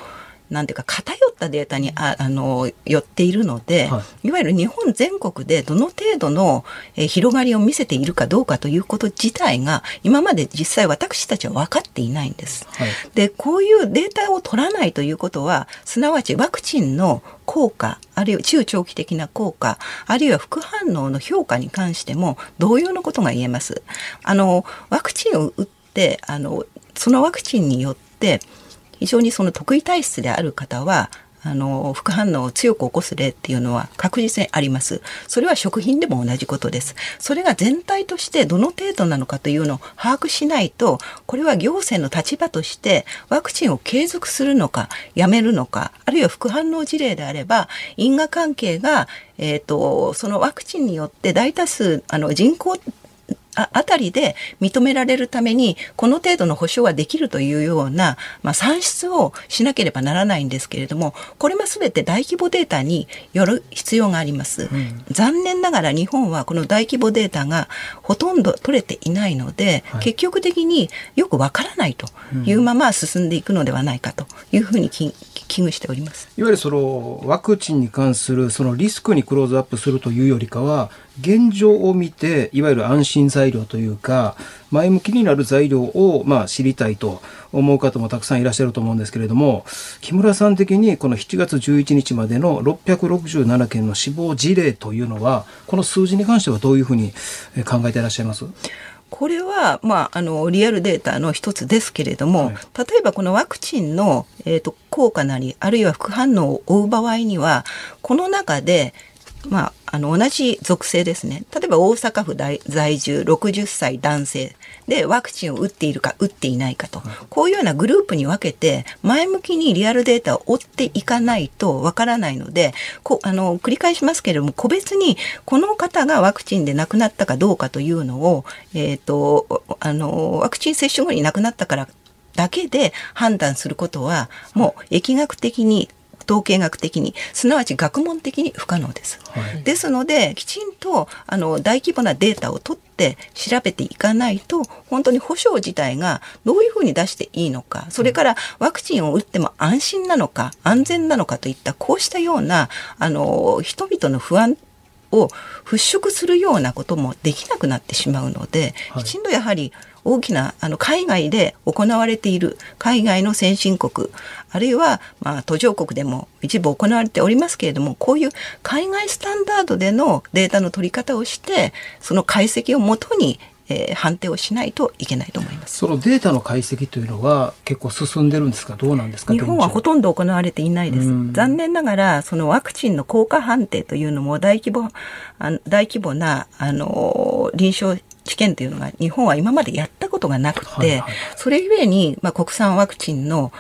なんていうか偏ったデータにああの寄っているので、、はいわゆる日本全国でどの程度の、えー広がりを見せているかどうかということ自体が今まで実際私たちは分かっていないんです。はいでこういうデータを取らないということはすなわちワクチンの効果あるいは中長期的な効果あるいは副反応の評価に関しても同様のことが言えます。あのワクチンを打ってあのそのワクチンによって非常にその得意体質である方はあの副反応を強く起こす例っていうのは確実にあります。それは食品でも同じことです。それが全体としてどの程度なのかというのを把握しないと、これは行政の立場としてワクチンを継続するのか、やめるのか、あるいは副反応事例であれば、因果関係が、えっ、と、そのワクチンによって大多数、あの人口ああたりで認められるためにこの程度の保証はできるというような、まあ、算出をしなければならないんですけれどもこれも全て大規模データによる必要があります、残念ながら日本はこの大規模データがほとんど取れていないので、結局的によくわからないというまま進んでいくのではないかというふうにき危惧しております。いわゆるそのワクチンに関するそのリスクにクローズアップするというよりかは現状を見ていわゆる安心材料というか前向きになる材料をまあ知りたいと思う方もたくさんいらっしゃると思うんですけれども木村さん的にこの7月11日までの667件の死亡事例というのはこの数字に関してはどういうふうにえ考えていらっしゃいます？これは、まあ、あのリアルデータの一つですけれども、はい。例えばこのワクチンの、えー、と効果なりあるいは副反応を追う場合にはこの中で、まあ、あの同じ属性ですね。例えば大阪府在住60歳男性でワクチンを打っているか打っていないかと。こういうようなグループに分けて前向きにリアルデータを追っていかないとわからないのでこあの繰り返しますけれども個別にこの方がワクチンで亡くなったかどうかというのを、えーと、あのワクチン接種後に亡くなったからだけで判断することはもう疫学的に統計学的にすなわち学問的に不可能です。はい、ですのできちんとあの大規模なデータを取って調べていかないと本当に保証自体がどういうふうに出していいのかそれからワクチンを打っても安心なのか安全なのかといったこうしたようなあの人々の不安を払拭するようなこともできなくなってしまうので、きちんとやはり大きなあの海外で行われている海外の先進国あるいはまあ途上国でも一部行われておりますけれどもこういう海外スタンダードでのデータの取り方をしてその解析をもとにえー、判定をしないといけないと思います。そのデータの解析というのは結構進んでるんですか？どうなんですか？日本はほとんど行われていないです。残念ながらそのワクチンの効果判定というのも大規模あ大規模なあの臨床試験というのが日本は今までやったことがなくて、はいはい、それゆえに、まあ、国産ワクチンの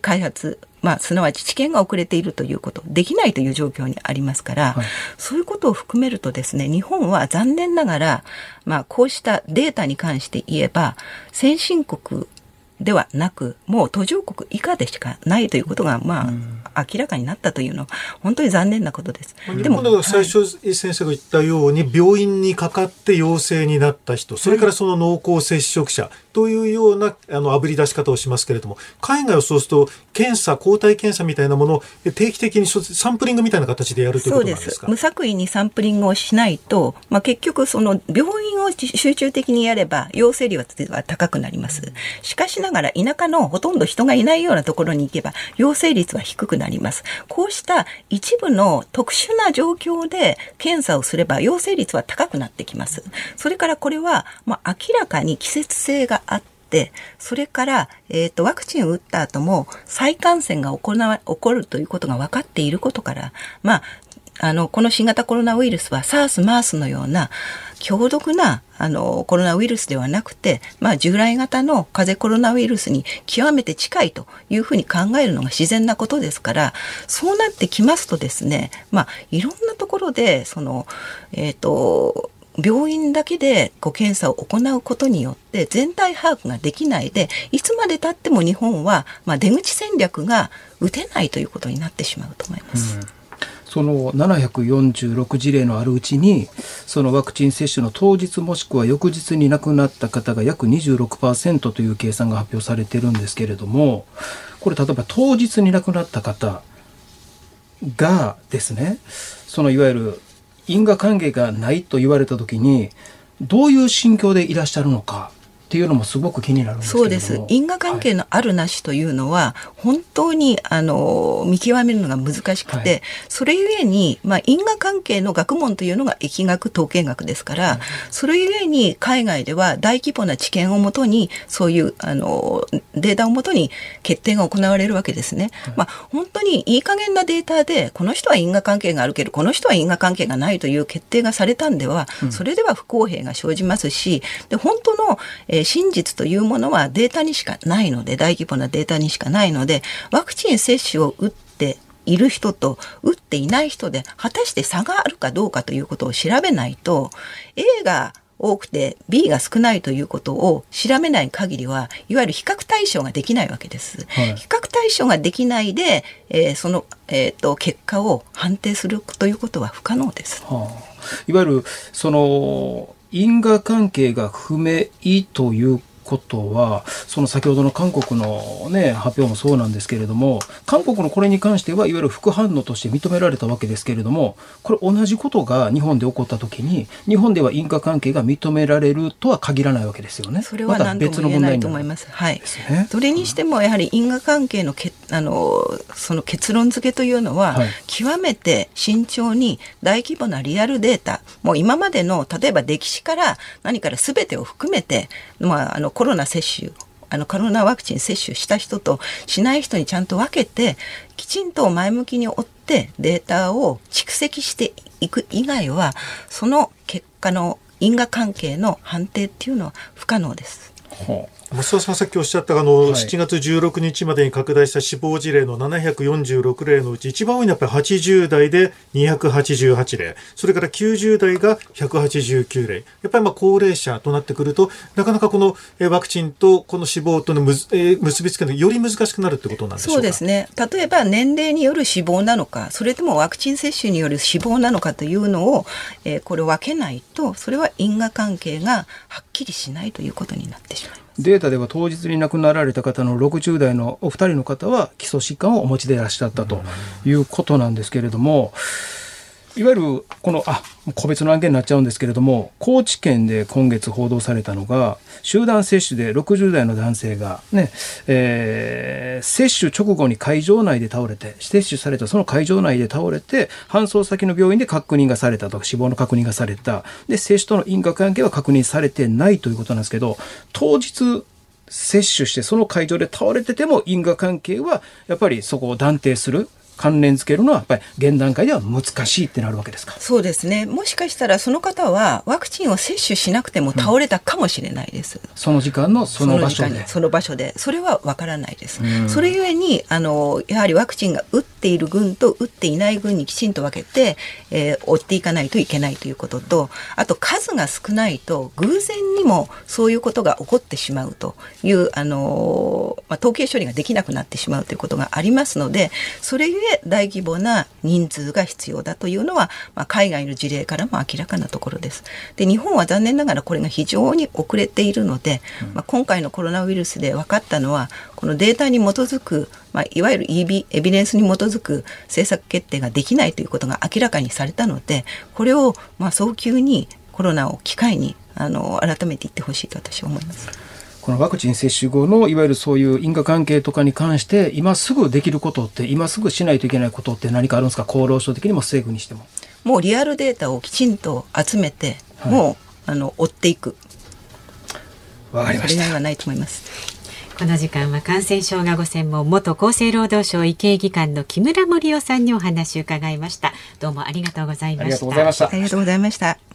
開発、まあ、すなわち治験が遅れているということ、できないという状況にありますから、はい、そういうことを含めるとですね、日本は残念ながら、まあ、こうしたデータに関して言えば、先進国ではなく、もう途上国以下でしかないということが、まあ、明らかになったというのは、本当に残念なことです。でも、最初、先生が言ったように、病院にかかって陽性になった人、それからその濃厚接触者というような、あの、あぶり出し方をしますけれども、海外をそうすると、検査、抗体検査みたいなものを定期的にサンプリングみたいな形でやるということなんですか？無作為にサンプリングをしないと、まあ、結局、その、病院を集中的にやれば、陽性率は高くなります。しかしながら、田舎のほとんど人がいないようなところに行けば、陽性率は低くなります。こうした一部の特殊な状況で検査をすれば、陽性率は高くなってきます。それからこれは、まあ、明らかに季節性があって、それから、えっ、ー、と、ワクチンを打った後も再感染が行わ、起こるということが分かっていることから、まあ、あの、この新型コロナウイルスは SARS、MARS のような強毒なあのコロナウイルスではなくて、まあ、従来型の風邪コロナウイルスに極めて近いというふうに考えるのが自然なことですからそうなってきますとですね、まあ、いろんなところでその、えっ、ー、と病院だけでこう検査を行うことによって全体把握ができないでいつまでたっても日本は、まあ、出口戦略が打てないということになってしまうと思います。うんその746事例のあるうちにそのワクチン接種の当日もしくは翌日に亡くなった方が約26%という計算が発表されてるんですけれどもこれ例えば当日に亡くなった方がですねそのいわゆる因果関係がないと言われた時にどういう心境でいらっしゃるのかっていうのもすごく気になるんですそうです。因果関係のあるなしというのは、はい、本当にあの見極めるのが難しくて、はい、それゆえにまあ因果関係の学問というのが疫学統計学ですから、はい、それゆえに海外では大規模な知見をもとにそういうあのデータをもとに決定が行われるわけですね。まあ本当にいい加減なデータでこの人は因果関係があるけどこの人は因果関係がないという決定がされたんでは、うん、それでは不公平が生じますし、で本当の、えー真実というものはデータにしかないので、大規模なデータにしかないので、ワクチン接種を打っている人と打っていない人で果たして差があるかどうかということを調べないと A が多くて B が少ないということを調べない限りはいわゆる比較対象ができないわけです。はい、比較対象ができないで、えー、その、えーと、結果を判定するということは不可能です。はあ、いわゆるその因果関係が不明ということは、その先ほどの韓国のね、発表もそうなんですけれども、韓国のこれに関しては、いわゆる副反応として認められたわけですけれども、これ同じことが日本で起こった時に、日本では因果関係が認められるとは限らないわけですよね。それは何とも言えないと思います。はい。ね、それにしても、やはり因果関係のけあのその結論付けというのは、はい、極めて慎重に大規模なリアルデータ、もう今までの例えば歴史から何から全てを含めて、まあ、あのコロナ接種あのコロナワクチン接種した人としない人にちゃんと分けてきちんと前向きに追ってデータを蓄積していく以外はその結果の因果関係の判定っていうのは不可能です。はあ増田さん。さっきおっしゃったあの、はい、7月16日までに拡大した死亡事例の746例のうち一番多いのはやっぱり80代で288例。それから90代が189例。やっぱりまあ高齢者となってくるとなかなかこのワクチンとこの死亡とのむ、えー、結びつけるのより難しくなるってことなんでしょうか？そうですね。例えば年齢による死亡なのかそれともワクチン接種による死亡なのかというのを、えー、これ分けないとそれは因果関係がはっきりしないということになってしまいます。データでは当日に亡くなられた方の60代のお二人の方は基礎疾患をお持ちでいらっしゃったということなんですけれども、いわゆるこのあ個別の案件になっちゃうんですけれども高知県で今月報道されたのが集団接種で60代の男性がね、えー、接種直後に会場内で倒れて接種されたその会場内で倒れて搬送先の病院で確認がされたとか死亡の確認がされた。で接種との因果関係は確認されてないということなんですけど当日接種してその会場で倒れてても因果関係はやっぱりそこを断定する。関連付けるのはやっぱり現段階では難しいってなるわけですか？そうですね。もしかしたらその方はワクチンを接種しなくても倒れたかもしれないです、うん、その時間のその場所で。その場所で。それはわからないです、うん、それゆえにあのやはりワクチンが打っている群と打っていない群にきちんと分けて、えー、追っていかないといけないということとあと数が少ないと偶然にもそういうことが起こってしまうというあの、まあ、統計処理ができなくなってしまうということがありますのでそれゆえ大規模な人数が必要だというのは、まあ、海外の事例からも明らかなところです。で日本は残念ながらこれが非常に遅れているので、まあ、今回のコロナウイルスで分かったのはこのデータに基づく、まあ、いわゆる EB エビデンスに基づく政策決定ができないということが明らかにされたのでこれをまあ早急にコロナを機会にあの改めて言ってほしいと私は思います。このワクチン接種後のいわゆるそういう因果関係とかに関して今すぐできることって今すぐしないといけないことって何かあるんですか？厚労省的にも政府にしても。もうリアルデータをきちんと集めて、はい、もうあの追っていく。わかりました。はないと思います。この時間は感染症がご専門元厚生労働省医系技官の木村盛夫さんにお話を伺いましたどうもありがとうございましたありがとうございました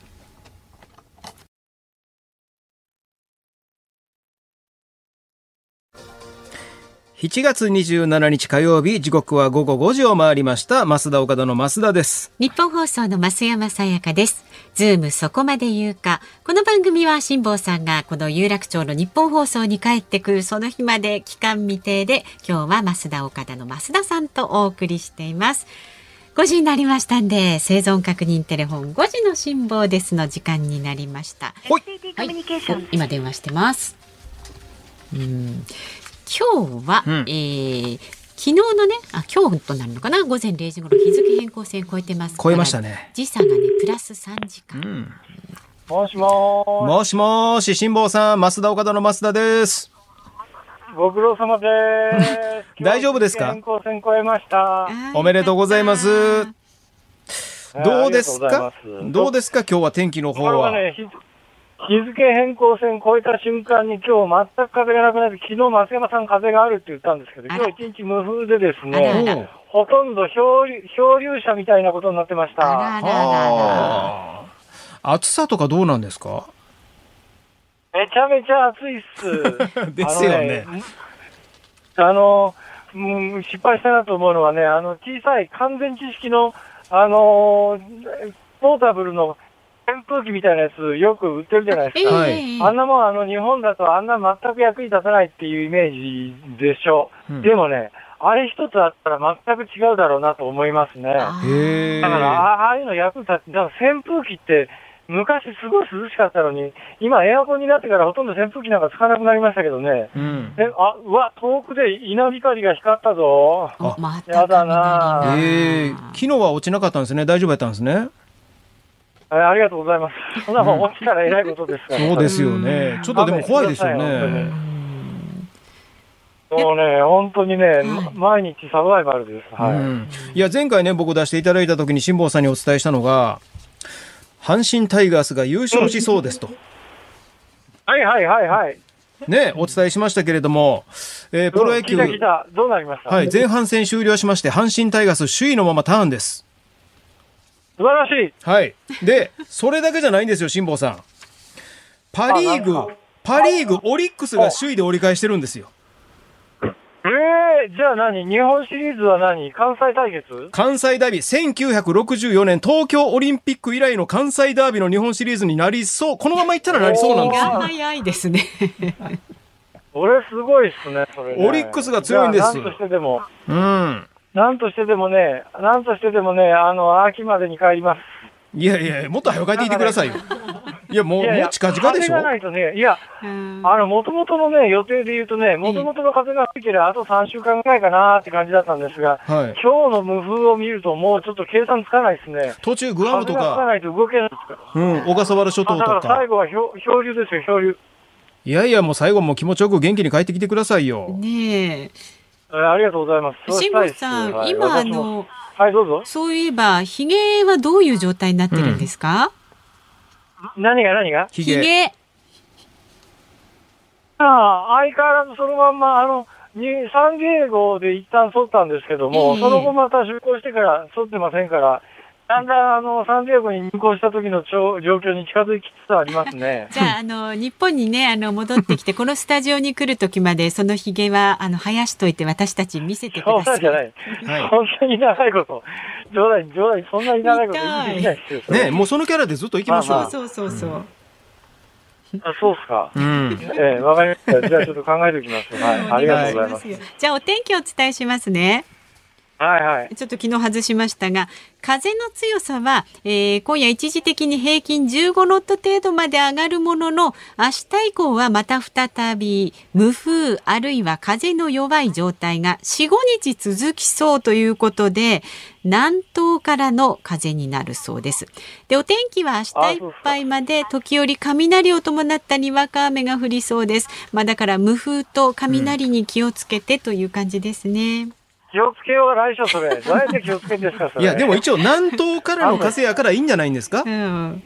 7月27日火曜日時刻は午後5時を回りました。増田岡田の増田です。日本放送の増山さやかです。ズームそこまで言うか。この番組は辛坊さんがこの有楽町の日本放送に帰ってくるその日まで期間未定で今日は増田岡田の増田さんとお送りしています。5時になりましたんで生存確認テレフォン5時の辛抱ですの時間になりました。はい、今電話してます。うん今日は、うん、えー、昨日のね、あ、今日となるのかな、午前0時頃日付変更線超えてます超えましたね。時差がね、プラス3時間。うん、もしももしもし、辛坊さん、増田岡田の増田です。ご苦労様です。大丈夫ですか？変更線超えました。おめでとうございます。どうですか？どうですか？今日は天気の方は。ね、日付変更線超えた瞬間に今日全く風がなくなって、昨日松山さん風があるって言ったんですけど、今日一日無風でですね、ほとんど漂漂流者みたいなことになってました。暑さとかどうなんですか？めちゃめちゃ暑いっす。ですよね。あの、うん、失敗したなと思うのはね、あの、小さい完全知識の、あのポータブルの扇風機みたいなやつよく売ってるじゃないですか。はい、あんなもんあの日本だとあんな全く役に立たないっていうイメージでしょう。うん、でもね、あれ一つあったら全く違うだろうなと思いますね。だからああいうの役に立って、だから扇風機って昔すごい涼しかったのに、今エアコンになってからほとんど扇風機なんかつかなくなりましたけどね。うん、えあ、うわ、遠くで稲光が光ったぞ。ま、やだなえー、昨日は落ちなかったんですね。大丈夫やったんですね。ありがとうございます。そんなもん落ちたらえらいことですから、そうですよね。ちょっとでも怖いですよね。もうね、本当にね、毎日サバイバルです。はい。うん、いや、前回ね、僕出していただいた時に辛坊さんにお伝えしたのが、阪神タイガースが優勝しそうですと。はいはいはいはい。ね、お伝えしましたけれども、えー、プロ野球、どうなりました？はい、前半戦終了しまして、阪神タイガース首位のままターンです。素晴らしい。はい。で、それだけじゃないんですよ、辛坊さん。パリーグパリーグ、オリックスが首位で折り返してるんですよ。ええじゃあ何？日本シリーズは何？関西対決？関西ダービー、1964年東京オリンピック以来の関西ダービーの日本シリーズになりそう。このままいったらなりそうなんですよ。が早いですね。これすごいっすね、それ、ね。オリックスが強いんですじゃあなんとしてでも、うん。なんとしてでもね、なんとしてでもね、あの、秋までに帰ります。いやいや、もっと早く帰ってきてくださいよ。いや、もう、いやいやもう近々でしょ風がないとね、いや、うんあの、もともとのね、予定で言うとね、もともとの風が吹いてりゃあと3週間ぐらいかなって感じだったんですが、はい。今日の無風を見るともうちょっと計算つかないですね。途中グアムとか、風がつかないと動けないですから。うん、小笠原諸島だからとか最。後は漂漂流ですよ、漂流。いやいや、もう最後もう気持ちよく元気に帰ってきてくださいよ。ねえーありがとうございます。え。辛坊さん、はい今、あの、はい、どうぞ。そういえば、ヒゲはどういう状態になってるんですか、何が何が？ヒゲ。ヒゲ。ああ、相変わらずそのまんま、あの、にサンディエゴで一旦剃ったんですけども、ええその後また出向してから剃ってませんから、だんだんあの、サンディエゴに入校した時の状況に近づきつつありますね。じゃあ、あの、日本にね、あの、戻ってきて、このスタジオに来る時まで、そのヒゲは、あの、生やしといて、私たち見せてくそださい。うなんじゃない。はい本当に長いこと。冗談、冗談、そんなに長いこと言ってないですよ。ねもうそのキャラでずっと行きましょう。まあまそうそうそう。あそうっすか。うん。ええわかりました。じゃあちょっと考えておきます。はい。ありがとうございます。じゃあ、お天気をお伝えしますね。はいはい。ちょっと昨日外しましたが、風の強さは、えー今夜一時的に平均15ノット程度まで上がるものの、明日以降はまた再び無風あるいは風の弱い状態が4、5日続きそうということで、南東からの風になるそうです。で、お天気は明日いっぱいまで時折雷を伴ったにわか雨が降りそうです。まあだから無風と雷に気をつけてという感じですね。気をつけようがないでしょ、それ。どうやって気をつけてんですか、それ。いや、でも一応南東からの風やからいいんじゃないんですか？うん。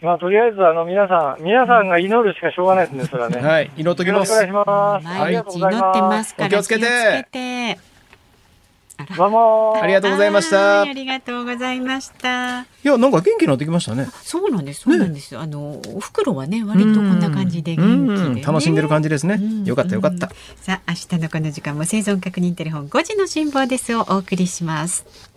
まあ、とりあえず、あの、皆さん、皆さんが祈るしかしょうがないですね、それはね。はい、祈っときますよろしくお願い。します。あり毎がとうござい日祈ってまますす。からお気をつけて気をつけてどうもありがとうございました。はいありがとうございました。いや、なんか元気になってきましたね。そうなんです。そうなんです。あのお袋はね割とこんな感じで元気で、ね、楽しんでる感じですねうん。よかったよかった。さあ明日のこの時間も生存確認テレフォン5時の辛抱ですをお送りします。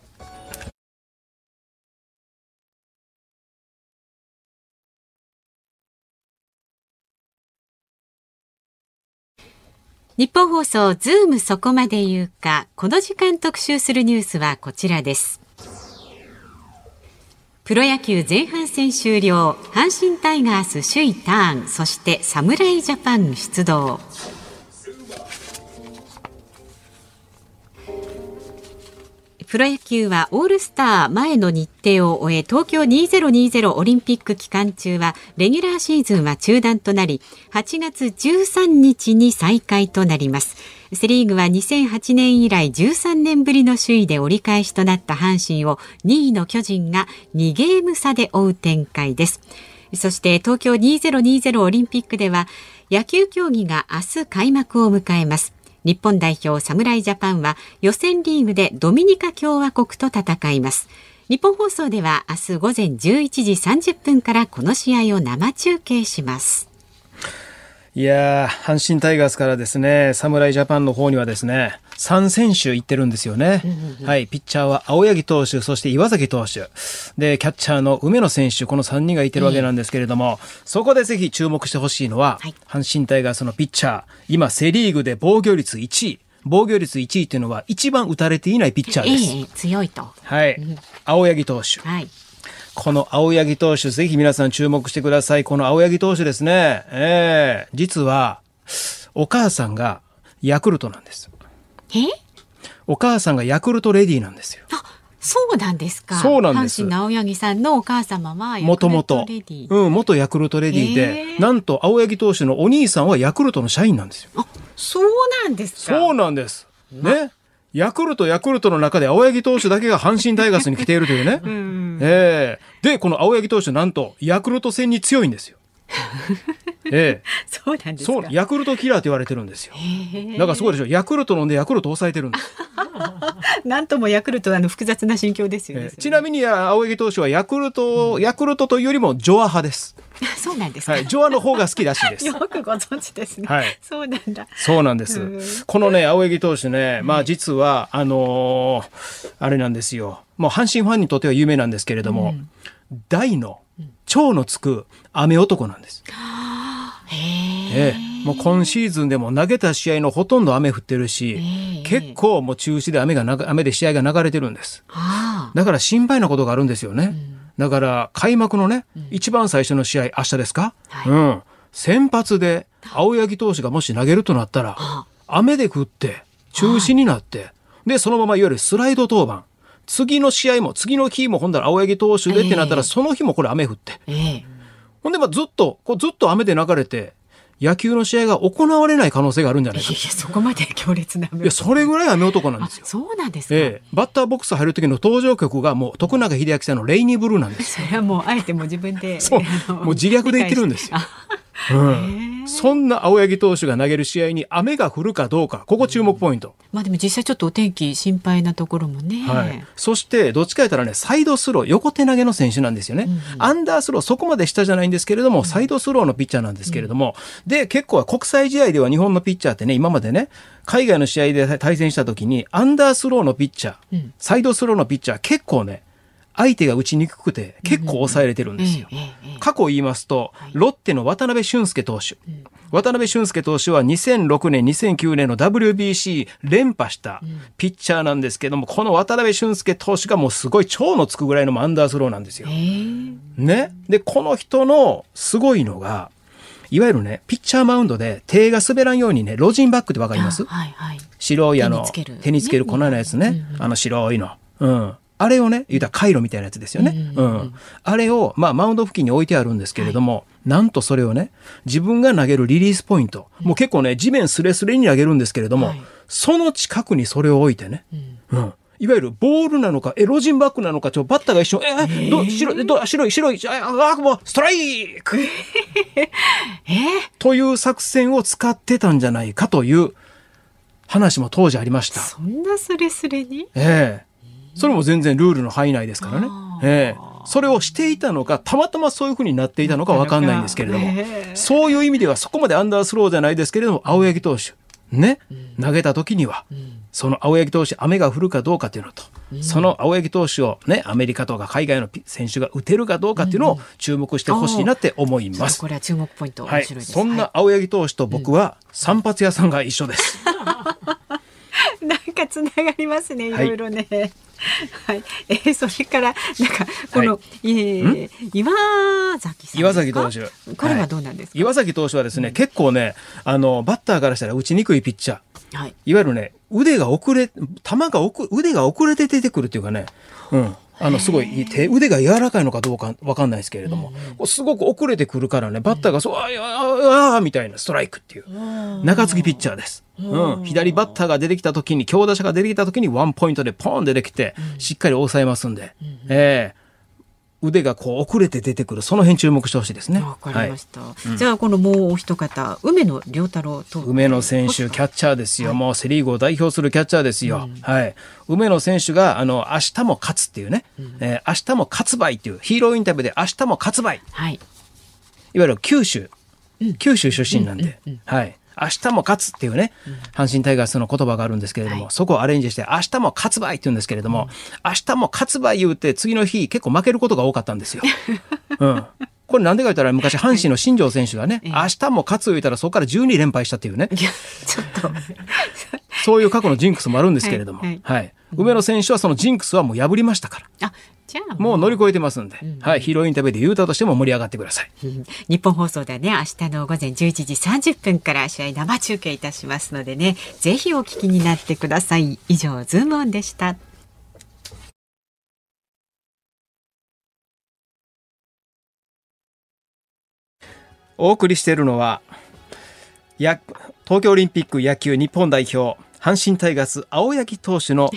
ニッポン放送ズームそこまで言うかこの時間特集するニュースはこちらです。プロ野球前半戦終了。阪神タイガース首位ターン。そして侍ジャパン出動。プロ野球はオールスター前の日程を終え東京2020オリンピック期間中はレギュラーシーズンは中断となり8月13日に再開となります。セリーグは2008年以来13年ぶりの首位で折り返しとなった阪神を2位の巨人が2ゲーム差で追う展開です。そして東京2020オリンピックでは野球競技が明日開幕を迎えます。日本代表侍ジャパンは予選リーグでドミニカ共和国と戦います。日本放送では明日午前11時30分からこの試合を生中継します。いやー、阪神タイガースからですね、侍ジャパンの方にはですね、3選手行ってるんですよね。はい、ピッチャーは青柳投手、そして岩崎投手。で、キャッチャーの梅野選手、この3人がいてるわけなんですけれども、そこでぜひ注目してほしいのは、はい阪神タイガースのピッチャー、今セリーグで防御率1位。防御率1位っていうのは一番打たれていないピッチャーです。ええ強いとはい。青柳投手。はいこの青柳投手、ぜひ皆さん注目してください。この青柳投手ですね。ええ実は、お母さんがヤクルトなんです。え？お母さんがヤクルトレディなんですよ。あそうなんですかそうなんです阪神の青柳さんのお母様はもともと。うん、元ヤクルトレディへで、えなんと青柳投手のお兄さんはヤクルトの社員なんですよ。あそうなんですかそうなんです。ね。ヤクルト、ヤクルトの中で青柳投手だけが阪神タイガースに来ているというね。うんええで、この青柳投手なんとヤクルト戦に強いんですよ。ええ。そうなんですか。そう、ヤクルトキラーって言われてるんですよ。だからすごいでしょ。ヤクルト飲んでヤクルト抑えてるんです。なんともヤクルトあの複雑な心境ですよね。ええちなみに青柳投手はヤクルト、ヤクルトというよりもジョア派です。そうなんですか。はい、ジョアの方が好きらしいです。よくご存知ですね。はいそうなんだ。そうなんですうん。このね、青柳投手ね、まあ実は、あのーあれなんですよ。もう阪神ファンにとっては有名なんですけれども、大の、蝶のつく雨男なんです。ええ、もう今シーズンでも投げた試合のほとんど雨降ってるし、結構もう中止で雨が雨で試合が流れてるんです。あだから心配なことがあるんですよね。だから開幕のね、一番最初の試合、明日ですか、うん。先発で青柳投手がもし投げるとなったら、雨で降って、中止になって、で、そのままいわゆるスライド登板。次の試合も、次の日もほんだら青柳投手でってなったら、ええその日もこれ雨降って。ええほんで、まあずっと、こうずっと雨で流れて、野球の試合が行われない可能性があるんじゃないかいやそこまで強烈な雨いや、それぐらい雨男なんですよ。そうなんですか？ええ、バッターボックス入る時の登場曲がもう徳永英明さんのレイニーブルーなんです。それはもうあえてもう自分でそうもう自虐で言ってるんですよ。うん、そんな青柳投手が投げる試合に雨が降るかどうか、ここ注目ポイント。まあでも実際ちょっとお天気心配なところもね。はい、そして、どっちか言ったらね、サイドスロー、横手投げの選手なんですよね。アンダースロー、そこまで下じゃないんですけれども、サイドスローのピッチャーなんですけれども、で、結構国際試合では日本のピッチャーってね、今までね、海外の試合で対戦した時に、アンダースローのピッチャー、サイドスローのピッチャー、結構ね、相手が打ちにくくて、結構抑えれてるんですよ。過去言いますと、ロッテの渡辺俊介投手。渡辺俊介投手は2006年、2009年の WBC 連覇したピッチャーなんですけども、この渡辺俊介投手がもうすごい超のつくぐらいのアンダースローなんですよ。ね。で、この人のすごいのが、いわゆるね、ピッチャーマウンドで手が滑らんようにね、ロジンバッグってわかります？はいはい。白いあの手につける手につける粉のやつね、あの白いの。うん。あれをね、言うたら回路みたいなやつですよね。うん。あれを、まあ、マウンド付近に置いてあるんですけれども、なんとそれをね、自分が投げるリリースポイント、もう結構ね、地面スレスレに投げるんですけれども、その近くにそれを置いてね、うん。いわゆるボールなのか、え、ロジンバックなのか、ちょ、バッターが一瞬、え、えど、白い、ど、白い、白い、あ、あ、もう、ストライク！という作戦を使ってたんじゃないかという話も当時ありました。そんなスレスレに？ええそれも全然ルールの範囲内ですからね。ええ。それをしていたのか、たまたまそういうふうになっていたのかわかんないんですけれども、そういう意味ではそこまでアンダースローじゃないですけれども、青柳投手、ね、投げた時には、その青柳投手、雨が降るかどうかというのと、その青柳投手をね、アメリカとか海外のピ選手が打てるかどうかっていうのを注目してほしいなって思います。これは注目ポイント。はい、面白いです。そんな青柳投手と僕は散髪屋さんが一緒です。なんかつながりますね、いはい。ろいろね。はい、えーそれから、なんか、この、えー岩崎さん岩。崎投手。これはどうなんですか？岩崎投手はですね、結構ね、あの、バッターからしたら打ちにくいピッチャー。はい。いわゆるね、腕が遅れ、球が遅腕が遅れて出てくるっていうかね、うん。あの、すごい、手、腕が柔らかいのかどうかわかんないですけれども、こうすごく遅れてくるからね、バッターがそう、あいやああみたいなストライクっていう、中継ぎピッチャーです。うん。左バッターが出てきた時に、強打者が出てきた時にワンポイントでポン出てきて、しっかり抑えますんで、ええ腕がこう遅れて出てくる、その辺注目してほしいですね。わかりました。じゃあ、このもうお一方、梅野良太郎と。梅野選手、キャッチャーですよ。もうセリーグを代表するキャッチャーですよ。はい。梅野選手が、あの、明日も勝つっていうね、えー明日も勝つばいっていう、ヒーローインタビューで明日も勝つばい。はい。いわゆる九州、九州出身なんで、はい。明日も勝つっていうね、阪神タイガースの言葉があるんですけれども、そこをアレンジして、明日も勝つばいって言うんですけれども、明日も勝つばい言うて、次の日結構負けることが多かったんですよ。うん。これなんでか言ったら、昔阪神の新庄選手がね、明日も勝つ言うたらそこから12連敗したっていうね。いや、ちょっと。そういう過去のジンクスもあるんですけれども、ははいい。梅野選手はそのジンクスはもう破りましたから。あもう乗り越えてますんで、はい。ヒーローインタビューで言うたとしても盛り上がってください。日本放送ではね、明日の午前11時30分から試合生中継いたしますのでね、ぜひお聞きになってください。以上、ズームオンでした。お送りしているのは、や東京オリンピック野球日本代表、阪神タイガース青柳投手の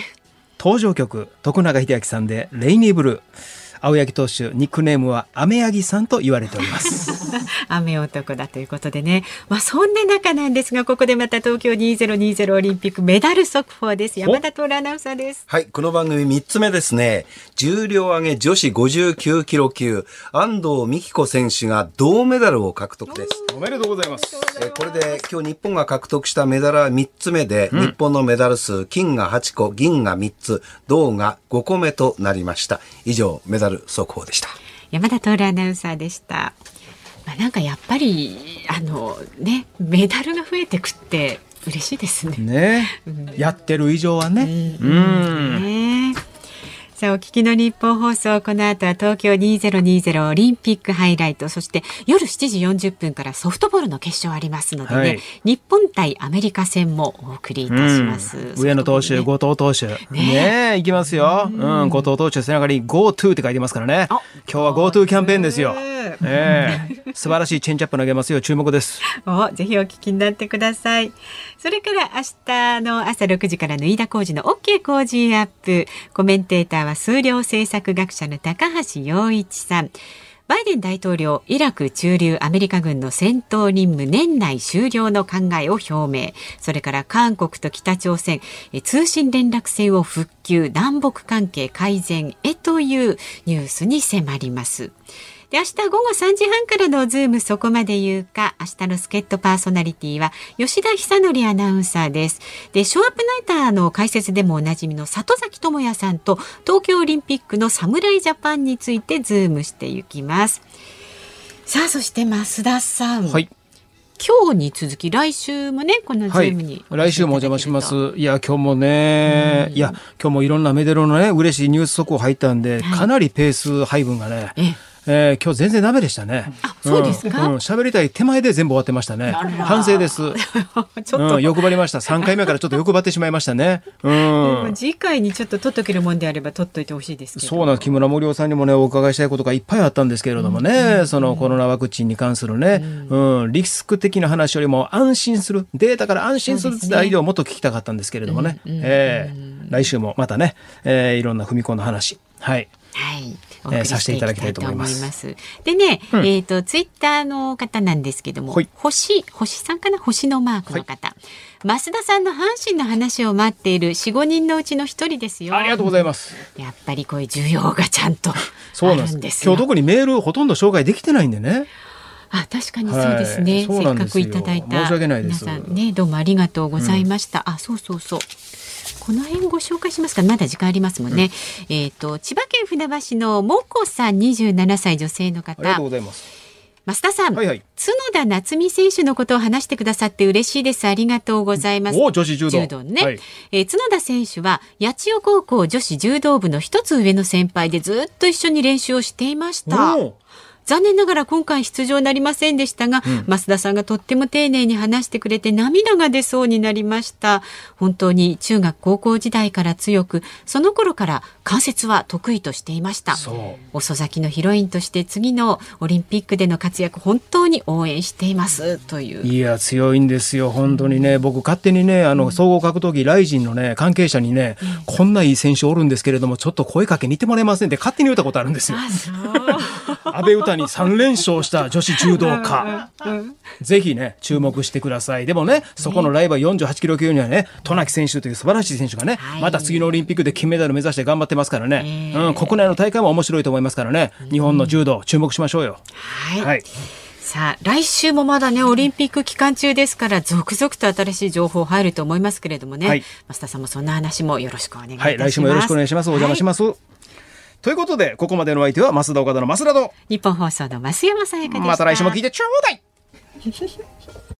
登場曲、徳永英明さんでレイニーブルー。青柳投手、ニックネームは雨柳さんと言われております。雨男だということでね。まあそんな中なんですが、ここでまた東京2020オリンピックメダル速報です。山田徹アナウンサーです。はい、この番組3つ目ですね。重量挙げ女子59キロ級、安藤美希子選手が銅メダルを獲得です。おめでとうございます。えーこれで今日日本が獲得したメダルは3つ目で、日本のメダル数、金が8個、銀が3つ、銅が5個目となりました。以上、メダル速報でした。山田徹アナウンサーでした。まあなんかやっぱり、あのね、メダルが増えてくって嬉しいですね。ね、やってる以上はね。うん。ねさあ、お聞きの日本放送、この後は東京2020オリンピックハイライト、そして夜7時40分からソフトボールの決勝ありますのでね、はい日本対アメリカ戦もお送りいたします。うん上野投手、後藤投手。ねえ、行きますよ。うん、後藤投手背中に GoTo って書いてますからね。今日は GoTo キャンペーンですよ。ええ素晴らしいチェンジアップ投げますよ。注目です。おぜひお聞きになってください。それから明日の朝6時からの飯田浩二の OK 工事アップ。コメンテーターは数量政策学者の高橋洋一さん。バイデン大統領、イラク駐留アメリカ軍の戦闘任務年内終了の考えを表明。それから韓国と北朝鮮、通信連絡線を復旧、南北関係改善へというニュースに迫ります。で、明日午後3時半からのズームそこまで言うか、明日の助っ人パーソナリティは吉田尚記アナウンサーです。で、ショーアップナイターの解説でもおなじみの里崎智也さんと東京オリンピックの侍ジャパンについてズームしていきます。さあ、そして増田さん。はい。今日に続き来週もね、このズはいームに、。来週もお邪魔します。いや、今日もね、いや、今日もいろんなメダルのね、嬉しいニュース速報入ったんで、かなりペース配分がね、えー今日全然ダメでしたね。そうですか？うん。うん。喋りたい手前で全部終わってましたね。反省です。ちょっと、うん、欲張りました。3回目からちょっと欲張ってしまいましたね。うもん。次回にちょっと取っとけるもんであれば取っといてほしいですけど。そうな木村盛夫さんにもねお伺いしたいことがいっぱいあったんですけれどもね、そのコロナワクチンに関するね、うん。リスク的な話よりも安心する。データから安心するってアイデアをもっと聞きたかったんですけれどもね、えー。来週もまたね、えーいろんな踏み込んだ話。はい。はい。おえーさせていただきたいと思いますでね、うんえっ、と、ツイッターの方なんですけども、はい星、星さんかな？星のマークの方。増田さんの阪神の話を待っている4、5人のうちの一人ですよ。ありがとうございますやっぱりこういう需要がちゃんとあそうなんでするんですよ。今日特にメールほとんど紹介できてないんでねあ、確かにそうですね。はいそうせっかくいただいた。皆さんね、どうもありがとうございました。あ、そうそうそう。この辺ご紹介しますか。まだ時間ありますもんね。えっ、と、千葉県船橋のもこさん27歳女性の方。ありがとうございます増田さん、はいはい角田夏実選手のことを話してくださって嬉しいです。ありがとうございます。お女子柔道ね、はいえー角田選手は八千代高校女子柔道部の一つ上の先輩でずっと一緒に練習をしていました。残念ながら今回出場なりませんでしたが、増田さんがとっても丁寧に話してくれて涙が出そうになりました。本当に中学高校時代から強く、その頃から関節は得意としていました。遅咲きのヒロインとして次のオリンピックでの活躍本当に応援していますという。いや強いんですよ本当にね僕勝手にねあの総合格闘技ライジンのね関係者にね、こんないい選手おるんですけれどもちょっと声かけに行ってもらえませんって勝手に言ったことあるんですよ。安倍詩に3連勝した女子柔道家。ぜひね注目してください。でもねそこのライバル48キロ級にはね渡名喜選手という素晴らしい選手がね、はい。また次のオリンピックで金メダル目指して頑張ってますからね、ええ。うん、国内の大会も面白いと思いますからね。日本の柔道注目しましょうよ。はい、はい。さあ来週もまだねオリンピック期間中ですから続々と新しい情報入ると思いますけれどもね、はい。増田さんもそんな話もよろしくお願いします。はい、来週もよろしくお願いします。お邪魔します。ということで、ここまでのお相手は増田岡田の増田と、日本放送の増山さやかでした。また来週も聞いてちょうだい